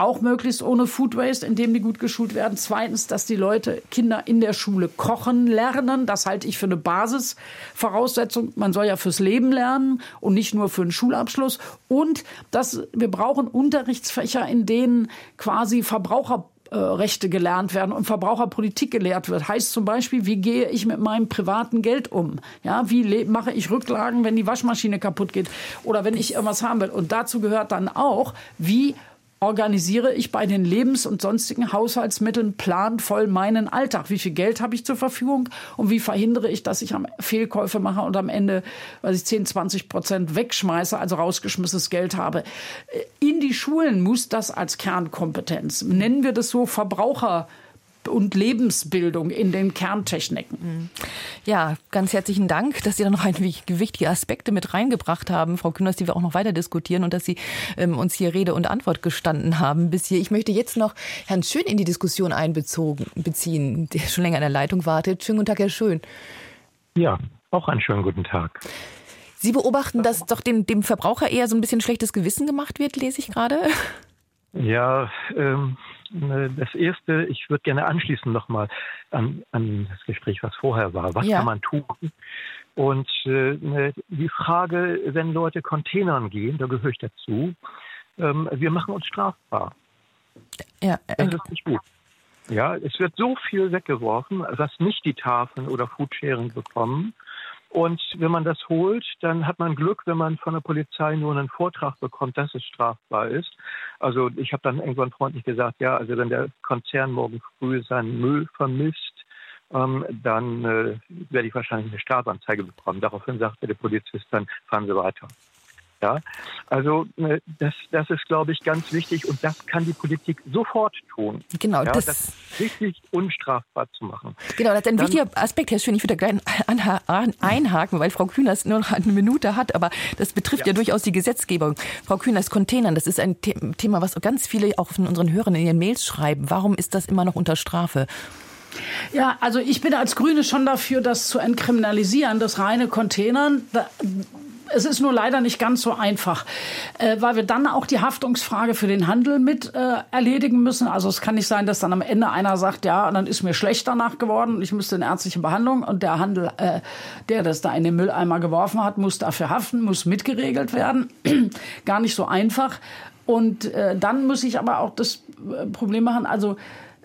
auch möglichst ohne Food Waste, indem die gut geschult werden. Zweitens, dass die Leute, Kinder in der Schule kochen lernen. Das halte ich für eine Basisvoraussetzung. Man soll ja fürs Leben lernen und nicht nur für einen Schulabschluss. Und dass wir brauchen Unterrichtsfächer, in denen quasi Verbraucher Rechte gelernt werden und Verbraucherpolitik gelehrt wird. Heißt zum Beispiel, wie gehe ich mit meinem privaten Geld um? Ja, wie mache ich Rücklagen, wenn die Waschmaschine kaputt geht oder wenn ich irgendwas haben will? Und dazu gehört dann auch, wie organisiere ich bei den Lebens- und sonstigen Haushaltsmitteln planvoll meinen Alltag? Wie viel Geld habe ich zur Verfügung und wie verhindere ich, dass ich am Fehlkäufe mache und am Ende, weil ich 10, 20 Prozent wegschmeiße, also rausgeschmissenes Geld habe? In die Schulen muss das als Kernkompetenz, nennen wir das so Verbraucher und Lebensbildung in den Kerntechniken. Ja, ganz herzlichen Dank, dass Sie da noch einige wichtige Aspekte mit reingebracht haben, Frau Kühners, die wir auch noch weiter diskutieren und dass Sie ähm, uns hier Rede und Antwort gestanden haben bis hier. Ich möchte jetzt noch Herrn Schön in die Diskussion einbeziehen, der schon länger in der Leitung wartet. Schönen guten Tag, Herr Schön. Ja, auch einen schönen guten Tag. Sie beobachten, dass doch dem, dem Verbraucher eher so ein bisschen schlechtes Gewissen gemacht wird, lese ich gerade. Ja, ähm, das Erste, ich würde gerne anschließen nochmal an, an das Gespräch, was vorher war. Was ja. kann man tun? Und äh, ne, die Frage, wenn Leute Containern gehen, da gehöre ich dazu, ähm, wir machen uns strafbar. Ja, äh, das ist nicht gut. Ja, es wird so viel weggeworfen, was nicht die Tafeln oder Foodsharing bekommen. Und wenn man das holt, dann hat man Glück, wenn man von der Polizei nur einen Vortrag bekommt, dass es strafbar ist. Also ich habe dann irgendwann freundlich gesagt, ja, also wenn der Konzern morgen früh seinen Müll vermisst, ähm, dann äh, werde ich wahrscheinlich eine Strafanzeige bekommen. Daraufhin sagte der Polizist dann, fahren Sie weiter. Ja, also äh, das, das ist, glaube ich, ganz wichtig und das kann die Politik sofort tun. Genau, ja, das, das richtig unstrafbar zu machen. Genau, das ist ein Dann, wichtiger Aspekt, Herr Schön. Ich würde da gleich einhaken, weil Frau Kühners nur noch eine Minute hat, aber das betrifft ja, ja durchaus die Gesetzgebung. Frau Kühners, Containern, das ist ein Thema, was ganz viele auch von unseren Hörern in ihren Mails schreiben. Warum ist das immer noch unter Strafe? Ja, also ich bin als Grüne schon dafür, das zu entkriminalisieren, das reine Containern. Es ist nur leider nicht ganz so einfach, äh, weil wir dann auch die Haftungsfrage für den Handel mit äh, erledigen müssen. Also es kann nicht sein, dass dann am Ende einer sagt, ja, dann ist mir schlecht danach geworden, ich müsste in ärztliche Behandlung und der Handel, äh, der das da in den Mülleimer geworfen hat, muss dafür haften, muss mitgeregelt werden. Gar nicht so einfach. Und äh, dann muss ich aber auch das äh, Problem machen, also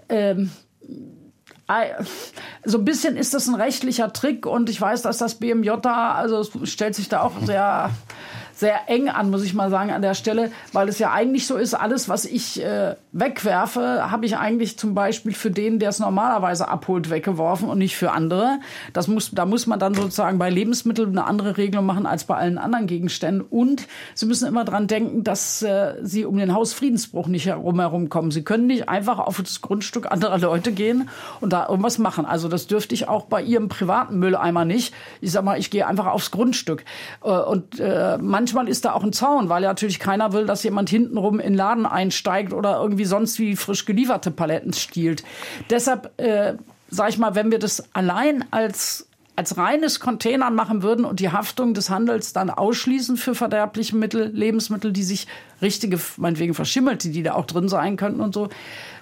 ähm, so ein bisschen ist das ein rechtlicher Trick und ich weiß, dass das BMJ da, also es stellt sich da auch sehr sehr eng an, muss ich mal sagen, an der Stelle, weil es ja eigentlich so ist, alles, was ich äh, wegwerfe, habe ich eigentlich zum Beispiel für den, der es normalerweise abholt, weggeworfen und nicht für andere. Das muss, da muss man dann sozusagen bei Lebensmitteln eine andere Regelung machen als bei allen anderen Gegenständen. Und Sie müssen immer dran denken, dass äh, Sie um den Hausfriedensbruch nicht herum kommen. Sie können nicht einfach auf das Grundstück anderer Leute gehen und da irgendwas machen. Also das dürfte ich auch bei Ihrem privaten Mülleimer nicht. Ich sag mal, ich gehe einfach aufs Grundstück. Äh, und äh, man manchmal ist da auch ein Zaun, weil ja natürlich keiner will, dass jemand hintenrum in den Laden einsteigt oder irgendwie sonst wie frisch gelieferte Paletten stiehlt. Deshalb, äh, sag ich mal, wenn wir das allein als als reines Container machen würden und die Haftung des Handels dann ausschließen für verderbliche Mittel, Lebensmittel, die sich richtige, meinetwegen verschimmelte, die da auch drin sein könnten und so,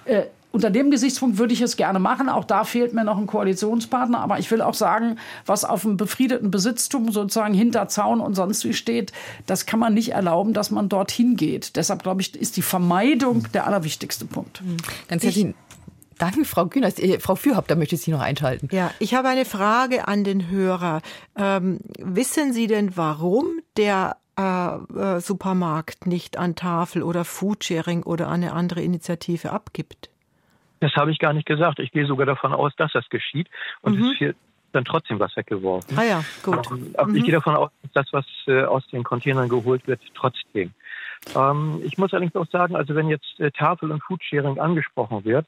äh, unter dem Gesichtspunkt würde ich es gerne machen. Auch da fehlt mir noch ein Koalitionspartner. Aber ich will auch sagen, was auf dem befriedeten Besitztum sozusagen hinter Zaun und sonst wie steht, das kann man nicht erlauben, dass man dorthin geht. Deshalb glaube ich, ist die Vermeidung der allerwichtigste Punkt. Mhm. Ganz herzlichen Danke, Frau Kühners. Äh, Frau Fürhaupt, da möchte ich Sie noch einschalten. Ja, ich habe eine Frage an den Hörer. Ähm, wissen Sie denn, warum der äh, äh Supermarkt nicht an Tafel oder Foodsharing oder eine andere Initiative abgibt? Das habe ich gar nicht gesagt. Ich gehe sogar davon aus, dass das geschieht. Und mhm. es wird dann trotzdem was weggeworfen. Ah ja, gut. Aber mhm. ich gehe davon aus, dass das, was äh, aus den Containern geholt wird, trotzdem. Ähm, ich muss allerdings auch sagen, also wenn jetzt äh, Tafel und Foodsharing angesprochen wird,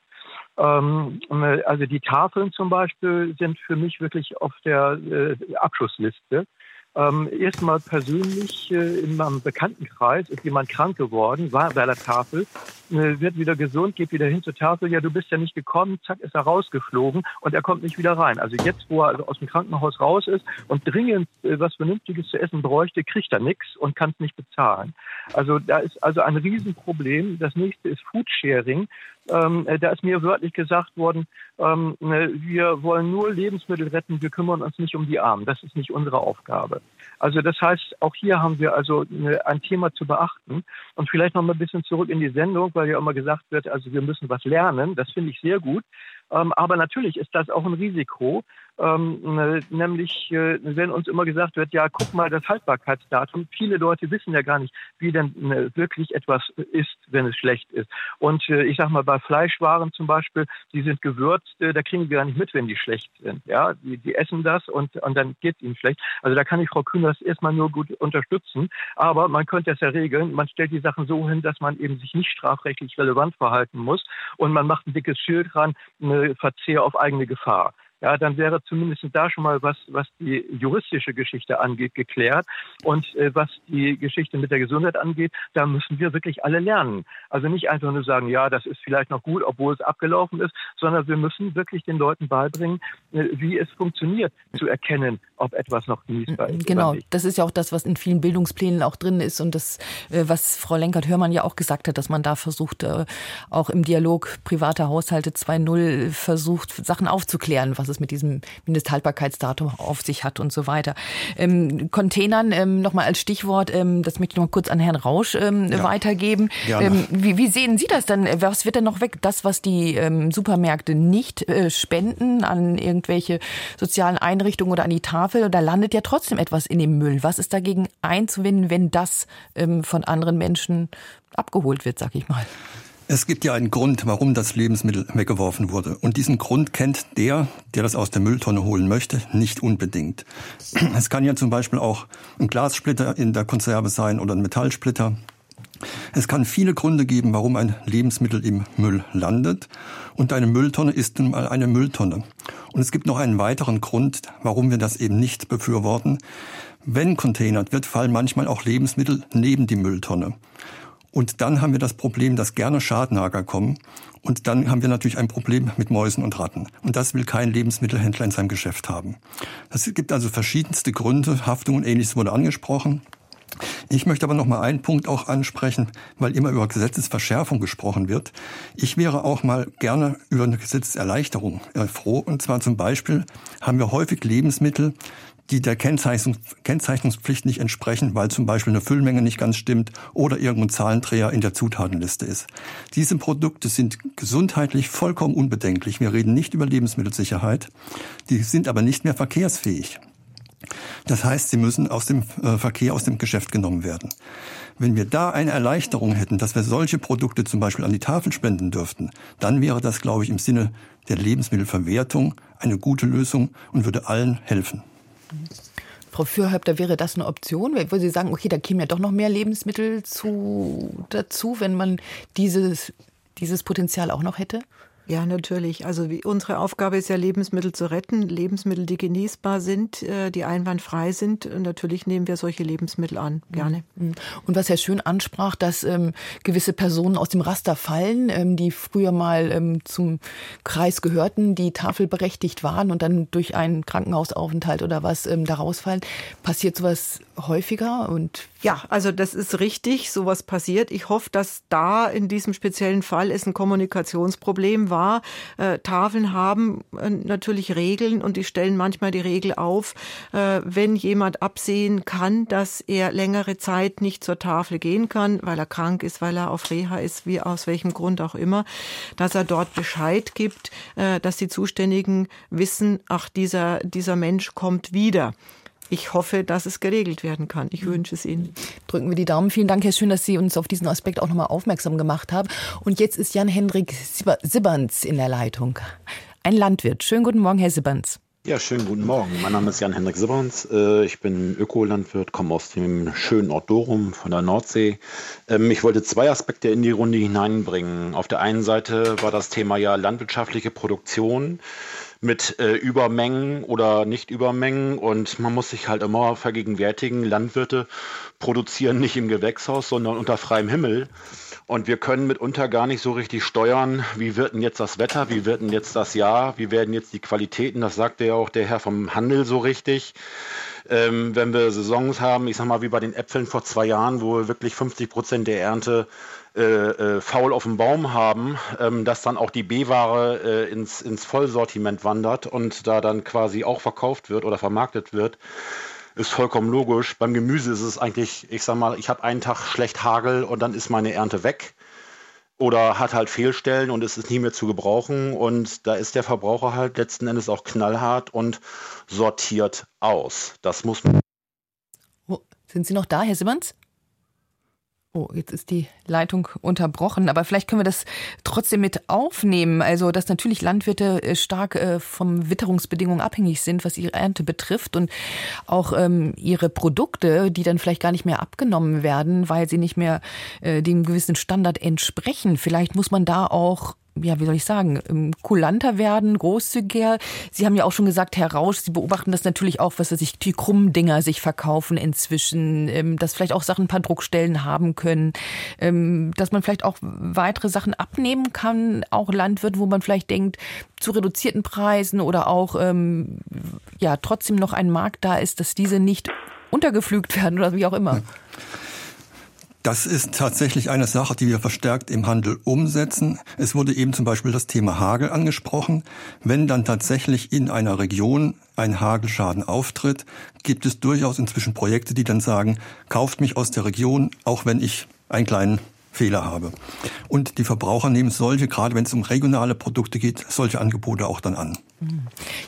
ähm, äh, also die Tafeln zum Beispiel sind für mich wirklich auf der äh, Abschussliste. Ähm, Erstmal persönlich äh, in meinem Bekanntenkreis ist jemand krank geworden, war bei der Tafel, äh, wird wieder gesund, geht wieder hin zur Tafel. Ja, du bist ja nicht gekommen, zack, ist er rausgeflogen und er kommt nicht wieder rein. Also jetzt, wo er also aus dem Krankenhaus raus ist und dringend äh, was Vernünftiges zu essen bräuchte, kriegt er nichts und kann es nicht bezahlen. Also da ist also ein Riesenproblem. Das nächste ist Foodsharing. Ähm, äh, da ist mir wörtlich gesagt worden, ähm, ne, wir wollen nur Lebensmittel retten, wir kümmern uns nicht um die Armen. Das ist nicht unsere Aufgabe. Also das heißt, auch hier haben wir also eine, ein Thema zu beachten. Und vielleicht noch mal ein bisschen zurück in die Sendung, weil ja immer gesagt wird, also wir müssen was lernen. Das finde ich sehr gut. Ähm, aber natürlich ist das auch ein Risiko. Ähm, nämlich, äh, wenn uns immer gesagt wird, ja, guck mal das Haltbarkeitsdatum. Viele Leute wissen ja gar nicht, wie denn äh, wirklich etwas ist, wenn es schlecht ist. Und äh, ich sag mal, bei Fleischwaren zum Beispiel, die sind gewürzt, äh, da kriegen wir gar nicht mit, wenn die schlecht sind. Ja, die, die essen das und, und dann geht ihnen schlecht. Also da kann ich Frau Kühners erstmal nur gut unterstützen. Aber man könnte es ja regeln. Man stellt die Sachen so hin, dass man eben sich nicht strafrechtlich relevant verhalten muss. Und man macht ein dickes Schild dran, eine Verzehr auf eigene Gefahr ja, dann wäre zumindest da schon mal was, was die juristische Geschichte angeht, geklärt. Und äh, was die Geschichte mit der Gesundheit angeht, da müssen wir wirklich alle lernen. Also nicht einfach nur sagen, ja, das ist vielleicht noch gut, obwohl es abgelaufen ist, sondern wir müssen wirklich den Leuten beibringen, äh, wie es funktioniert, zu erkennen, ob etwas noch genießbar ist. Genau, das ist ja auch das, was in vielen Bildungsplänen auch drin ist und das, äh, was Frau Lenkert-Hörmann ja auch gesagt hat, dass man da versucht, äh, auch im Dialog private Haushalte 2.0 versucht, Sachen aufzuklären, was es mit diesem Mindesthaltbarkeitsdatum auf sich hat und so weiter. Ähm, Containern ähm, nochmal als Stichwort, ähm, das möchte ich noch kurz an Herrn Rausch ähm, ja. weitergeben. Ähm, wie, wie, sehen Sie das dann? Was wird denn noch weg? Das, was die ähm, Supermärkte nicht äh, spenden an irgendwelche sozialen Einrichtungen oder an die Tafel, da landet ja trotzdem etwas in dem Müll. Was ist dagegen einzuwenden, wenn das ähm, von anderen Menschen abgeholt wird, sag ich mal? Es gibt ja einen Grund, warum das Lebensmittel weggeworfen wurde. Und diesen Grund kennt der, der das aus der Mülltonne holen möchte, nicht unbedingt. Es kann ja zum Beispiel auch ein Glassplitter in der Konserve sein oder ein Metallsplitter. Es kann viele Gründe geben, warum ein Lebensmittel im Müll landet. Und eine Mülltonne ist nun mal eine Mülltonne. Und es gibt noch einen weiteren Grund, warum wir das eben nicht befürworten. Wenn containert wird, fallen manchmal auch Lebensmittel neben die Mülltonne. Und dann haben wir das Problem, dass gerne Schadnager kommen. Und dann haben wir natürlich ein Problem mit Mäusen und Ratten. Und das will kein Lebensmittelhändler in seinem Geschäft haben. Es gibt also verschiedenste Gründe. Haftung und ähnliches wurde angesprochen. Ich möchte aber noch mal einen Punkt auch ansprechen, weil immer über Gesetzesverschärfung gesprochen wird. Ich wäre auch mal gerne über eine Gesetzeserleichterung äh, froh. Und zwar zum Beispiel haben wir häufig Lebensmittel, die der Kennzeichnungs Kennzeichnungspflicht nicht entsprechen, weil zum Beispiel eine Füllmenge nicht ganz stimmt oder irgendein Zahlendreher in der Zutatenliste ist. Diese Produkte sind gesundheitlich vollkommen unbedenklich. Wir reden nicht über Lebensmittelsicherheit. Die sind aber nicht mehr verkehrsfähig. Das heißt, sie müssen aus dem äh, Verkehr, aus dem Geschäft genommen werden. Wenn wir da eine Erleichterung hätten, dass wir solche Produkte zum Beispiel an die Tafel spenden dürften, dann wäre das, glaube ich, im Sinne der Lebensmittelverwertung eine gute Lösung und würde allen helfen. Frau Fürhäupter, wäre das eine Option, wo Sie sagen, okay, da kämen ja doch noch mehr Lebensmittel zu, dazu, wenn man dieses, dieses Potenzial auch noch hätte? Ja, natürlich. Also wie, unsere Aufgabe ist ja, Lebensmittel zu retten. Lebensmittel, die genießbar sind, äh, die einwandfrei sind. Und natürlich nehmen wir solche Lebensmittel an, gerne. Mhm. Und was Herr Schön ansprach, dass ähm, gewisse Personen aus dem Raster fallen, ähm, die früher mal ähm, zum Kreis gehörten, die tafelberechtigt waren und dann durch einen Krankenhausaufenthalt oder was ähm, da rausfallen. Passiert sowas häufiger und ja, also das ist richtig, sowas passiert. Ich hoffe, dass da in diesem speziellen Fall es ein Kommunikationsproblem war. Äh, Tafeln haben äh, natürlich Regeln und die stellen manchmal die Regel auf, äh, wenn jemand absehen kann, dass er längere Zeit nicht zur Tafel gehen kann, weil er krank ist, weil er auf Reha ist, wie aus welchem Grund auch immer, dass er dort Bescheid gibt, äh, dass die Zuständigen wissen, ach, dieser, dieser Mensch kommt wieder ich hoffe, dass es geregelt werden kann. Ich wünsche es Ihnen. Drücken wir die Daumen. Vielen Dank, Herr Schön, dass Sie uns auf diesen Aspekt auch nochmal aufmerksam gemacht haben. Und jetzt ist Jan-Hendrik Sibberns in der Leitung. Ein Landwirt. Schönen guten Morgen, Herr Sibberns. Ja, schönen guten Morgen. Mein Name ist Jan-Hendrik Sibberns. Äh, ich bin Ökolandwirt, komme aus dem schönen Ort Dorum von der Nordsee. Ähm, ich wollte zwei Aspekte in die Runde hineinbringen. Auf der einen Seite war das Thema ja landwirtschaftliche Produktion. Mit äh, Übermengen oder Nicht-Übermengen. Und man muss sich halt immer vergegenwärtigen, Landwirte produzieren nicht im Gewächshaus, sondern unter freiem Himmel. Und wir können mitunter gar nicht so richtig steuern, wie wird denn jetzt das Wetter, wie wird denn jetzt das Jahr, wie werden jetzt die Qualitäten, das sagte ja auch der Herr vom Handel so richtig. Ähm, wenn wir Saisons haben, ich sag mal wie bei den Äpfeln vor zwei Jahren, wo wir wirklich 50 Prozent der Ernte äh, äh, faul auf dem Baum haben, ähm, dass dann auch die B-Ware äh, ins, ins Vollsortiment wandert und da dann quasi auch verkauft wird oder vermarktet wird ist vollkommen logisch. Beim Gemüse ist es eigentlich, ich sag mal, ich habe einen Tag schlecht Hagel und dann ist meine Ernte weg. Oder hat halt Fehlstellen und es ist nie mehr zu gebrauchen. Und da ist der Verbraucher halt letzten Endes auch knallhart und sortiert aus. Das muss man. Oh, sind Sie noch da, Herr Simmons? Oh, jetzt ist die Leitung unterbrochen, aber vielleicht können wir das trotzdem mit aufnehmen. Also, dass natürlich Landwirte äh, stark äh, vom Witterungsbedingungen abhängig sind, was ihre Ernte betrifft und auch ähm, ihre Produkte, die dann vielleicht gar nicht mehr abgenommen werden, weil sie nicht mehr äh, dem gewissen Standard entsprechen. Vielleicht muss man da auch ja, wie soll ich sagen, ähm, kulanter werden, großzügiger. Sie haben ja auch schon gesagt, Herr Rausch, Sie beobachten das natürlich auch, was sich die krummen Dinger sich verkaufen inzwischen, ähm, dass vielleicht auch Sachen ein paar Druckstellen haben können, ähm, dass man vielleicht auch weitere Sachen abnehmen kann, auch Landwirt, wo man vielleicht denkt, zu reduzierten Preisen oder auch ja trotzdem noch ein Markt da ist, dass diese nicht untergepflügt werden oder wie auch immer. Das ist tatsächlich eine Sache, die wir verstärkt im Handel umsetzen. Es wurde eben zum Beispiel das Thema Hagel angesprochen. Wenn dann tatsächlich in einer Region ein Hagelschaden auftritt, gibt es durchaus inzwischen Projekte, die dann sagen, kauft mich aus der Region, auch wenn ich einen kleinen Fehler habe. Und die Verbraucher nehmen solche, gerade wenn es um regionale Produkte geht, solche Angebote auch dann an.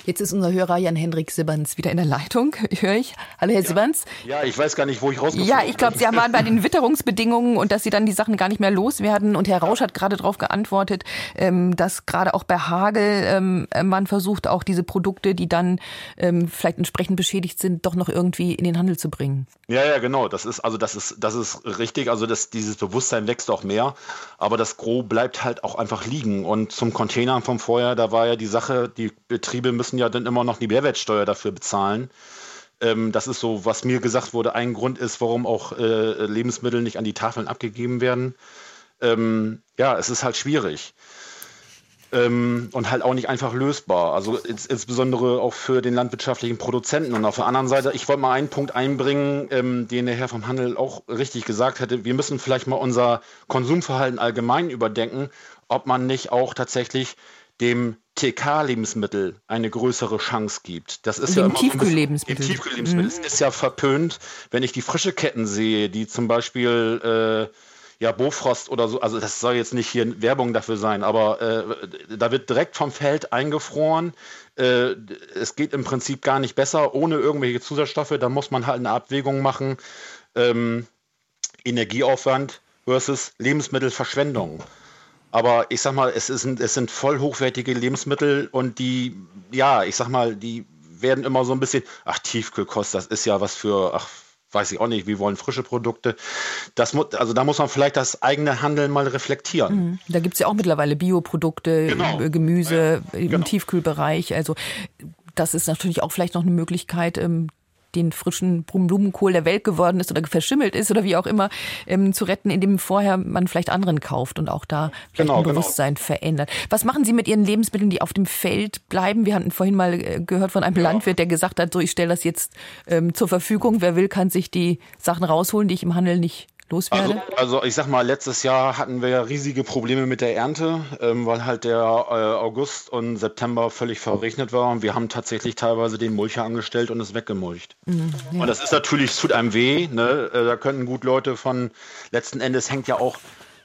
Jetzt ist unser Hörer Jan-Hendrik Sibberns wieder in der Leitung, höre ich. Hallo Herr ja. Sibberns. Ja, ich weiß gar nicht, wo ich rausgekommen bin. Ja, ich glaube, Sie waren bei den Witterungsbedingungen und dass Sie dann die Sachen gar nicht mehr loswerden. Und Herr Rausch hat gerade darauf geantwortet, ähm, dass gerade auch bei Hagel ähm, man versucht, auch diese Produkte, die dann ähm, vielleicht entsprechend beschädigt sind, doch noch irgendwie in den Handel zu bringen. Ja, ja, genau. Das ist also das ist das ist richtig. Also das, dieses Bewusstsein wächst auch mehr, aber das Gros bleibt halt auch einfach liegen. Und zum Container vom Vorjahr, da war ja die Sache, die Betriebe müssen ja dann immer noch die Mehrwertsteuer dafür bezahlen. Ähm, das ist so, was mir gesagt wurde, ein Grund ist, warum auch äh, Lebensmittel nicht an die Tafeln abgegeben werden. Ähm, ja, es ist halt schwierig. Ähm, und halt auch nicht einfach lösbar. Also ins, insbesondere auch für den landwirtschaftlichen Produzenten. Und auf der anderen Seite, ich wollte mal einen Punkt einbringen, ähm, den der Herr vom Handel auch richtig gesagt hätte. Wir müssen vielleicht mal unser Konsumverhalten allgemein überdenken, ob man nicht auch tatsächlich dem TK-Lebensmittel eine größere Chance gibt. Das ist ja immer Tiefkühllebensmittel. So Tiefkühllebensmittel. Mhm. Ist ja verpönt, wenn ich die frische Ketten sehe, die zum Beispiel äh, ja Bofrost oder so, also das soll jetzt nicht hier Werbung dafür sein, aber äh, da wird direkt vom Feld eingefroren. Äh, es geht im Prinzip gar nicht besser ohne irgendwelche Zusatzstoffe. Da muss man halt eine Abwägung machen. Ähm, Energieaufwand versus Lebensmittelverschwendung. Aber ich sag mal, es, ist, es sind voll hochwertige Lebensmittel und die, ja, ich sag mal, die werden immer so ein bisschen, ach, Tiefkühlkost, das ist ja was für, ach, weiß ich auch nicht, wir wollen frische Produkte. Das muss, also da muss man vielleicht das eigene Handeln mal reflektieren. Mhm. Da gibt es ja auch mittlerweile Bioprodukte, genau. Äh, Gemüse ja, im genau. Tiefkühlbereich. Also das ist natürlich auch vielleicht noch eine Möglichkeit, ähm, den frischen Blumenkohl der Welt geworden ist oder verschimmelt ist oder wie auch immer, ähm, zu retten, indem vorher man vielleicht anderen kauft und auch da vielleicht genau, ein genau. Bewusstsein genau. verändert. Was machen Sie mit Ihren Lebensmitteln, die auf dem Feld bleiben? Wir hatten vorhin mal äh, gehört von einem ja. Landwirt, der gesagt hat, so ich stelle das jetzt ähm, zur Verfügung. Wer will, kann sich die Sachen rausholen, die ich im Handel nicht loswerde? Also, also, ich sag mal, letztes Jahr hatten wir ja riesige Probleme mit der Ernte, ähm, weil halt der äh, August und September völlig verregnet war und wir haben tatsächlich teilweise den Mulcher angestellt und es weggemulcht. Mhm, ja. Und das ist natürlich, es tut einem weh, ne? Äh, da könnten gut Leute von, letzten Endes hängt ja auch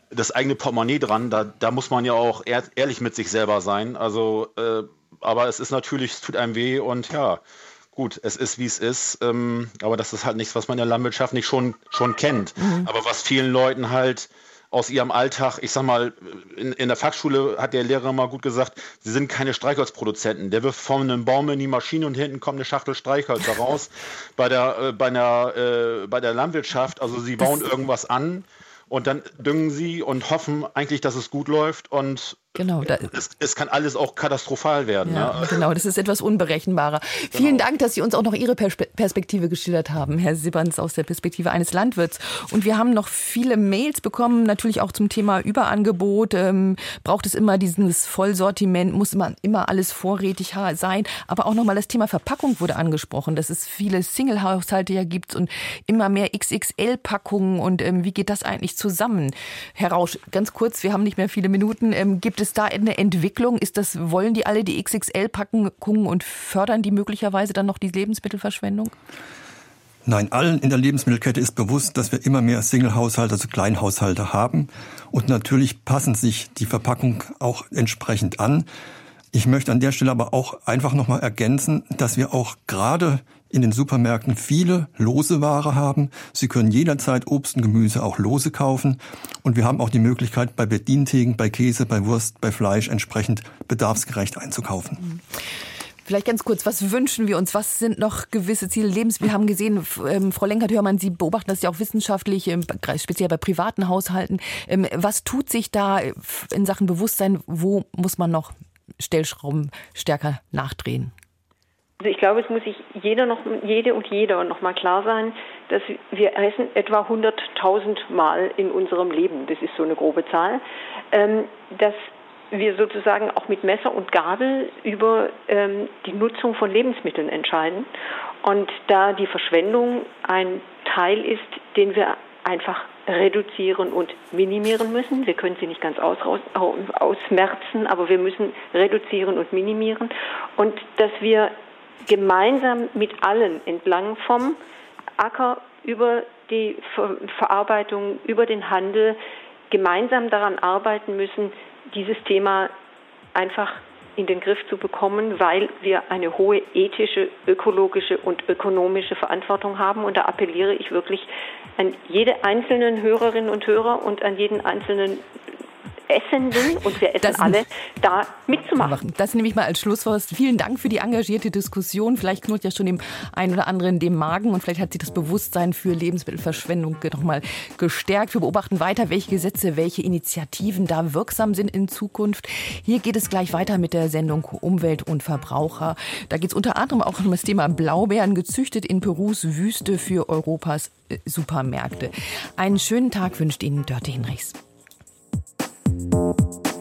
das eigene Portemonnaie dran, da, da muss man ja auch ehr, ehrlich mit sich selber sein. Also, äh, aber es ist natürlich, es tut einem weh und ja, gut, es ist wie es ist, ähm, aber das ist halt nichts, was man in der Landwirtschaft nicht schon, schon kennt. Mhm. Aber was vielen Leuten halt aus ihrem Alltag, ich sag mal, in, in der Fachschule hat der Lehrer mal gut gesagt, sie sind keine Streichholzproduzenten. Der wirft vorne einen Baum in die Maschine und hinten kommt eine Schachtel Streichholz raus. bei, der, äh, bei, einer, äh, bei der Landwirtschaft, also sie bauen das irgendwas an und dann düngen sie und hoffen eigentlich, dass es gut läuft und Genau. Es, es, kann alles auch katastrophal werden. Ja, ja. Genau, das ist etwas unberechenbarer. Genau. Vielen Dank, dass Sie uns auch noch Ihre Perspektive geschildert haben, Herr Sibberns, aus der Perspektive eines Landwirts. Und wir haben noch viele Mails bekommen, natürlich auch zum Thema Überangebot. Ähm, braucht es immer dieses Vollsortiment? Muss man immer alles vorrätig sein? Aber auch nochmal das Thema Verpackung wurde angesprochen, dass es viele Single-Haushalte ja gibt und immer mehr XXL-Packungen. Und ähm, wie geht das eigentlich zusammen? Herr Rausch, ganz kurz, wir haben nicht mehr viele Minuten. Ähm, gibt es da eine Entwicklung? Ist das, wollen die alle die XXL-Packungen und fördern die möglicherweise dann noch die Lebensmittelverschwendung? Nein, allen in der Lebensmittelkette ist bewusst, dass wir immer mehr Single-Haushalte, also Kleinhaushalte haben. Und natürlich passen sich die Verpackung auch entsprechend an. Ich möchte an der Stelle aber auch einfach nochmal ergänzen, dass wir auch gerade in den Supermärkten viele lose Ware haben. Sie können jederzeit Obst und Gemüse auch lose kaufen. Und wir haben auch die Möglichkeit, bei Bedientheken, bei Käse, bei Wurst, bei Fleisch entsprechend bedarfsgerecht einzukaufen. Vielleicht ganz kurz, was wünschen wir uns? Was sind noch gewisse Ziele Lebens? Wir haben gesehen, ähm, Frau Lenkert-Hörmann, Sie beobachten das ja auch wissenschaftlich, ähm, speziell bei privaten Haushalten. Ähm, was tut sich da in Sachen Bewusstsein? Wo muss man noch Stellschrauben stärker nachdrehen? Also ich glaube, es muss sich jeder noch, jede und jeder noch mal klar sein, dass wir essen etwa 100.000 Mal in unserem Leben. Das ist so eine grobe Zahl. Ähm, dass wir sozusagen auch mit Messer und Gabel über ähm, die Nutzung von Lebensmitteln entscheiden. Und da die Verschwendung ein Teil ist, den wir einfach reduzieren und minimieren müssen. Wir können sie nicht ganz aus, ausmerzen, aber wir müssen reduzieren und minimieren. Und dass wir gemeinsam mit allen entlang vom Acker über die Ver Verarbeitung, über den Handel gemeinsam daran arbeiten müssen, dieses Thema einfach in den Griff zu bekommen, weil wir eine hohe ethische, ökologische und ökonomische Verantwortung haben. Und da appelliere ich wirklich an jede einzelnen Hörerinnen und Hörer und an jeden einzelnen Essenden und wir essen das alle, da mitzumachen. Das nehme ich mal als Schlusswort. Vielen Dank für die engagierte Diskussion. Vielleicht knurrt ja schon dem einen oder anderen dem Magen und vielleicht hat sich das Bewusstsein für Lebensmittelverschwendung nochmal gestärkt. Wir beobachten weiter, welche Gesetze, welche Initiativen da wirksam sind in Zukunft. Hier geht es gleich weiter mit der Sendung Umwelt und Verbraucher. Da geht es unter anderem auch um das Thema Blaubeeren, gezüchtet in Perus Wüste für Europas äh, Supermärkte. Einen schönen Tag wünscht Ihnen Dörte Hinrichs. Thank you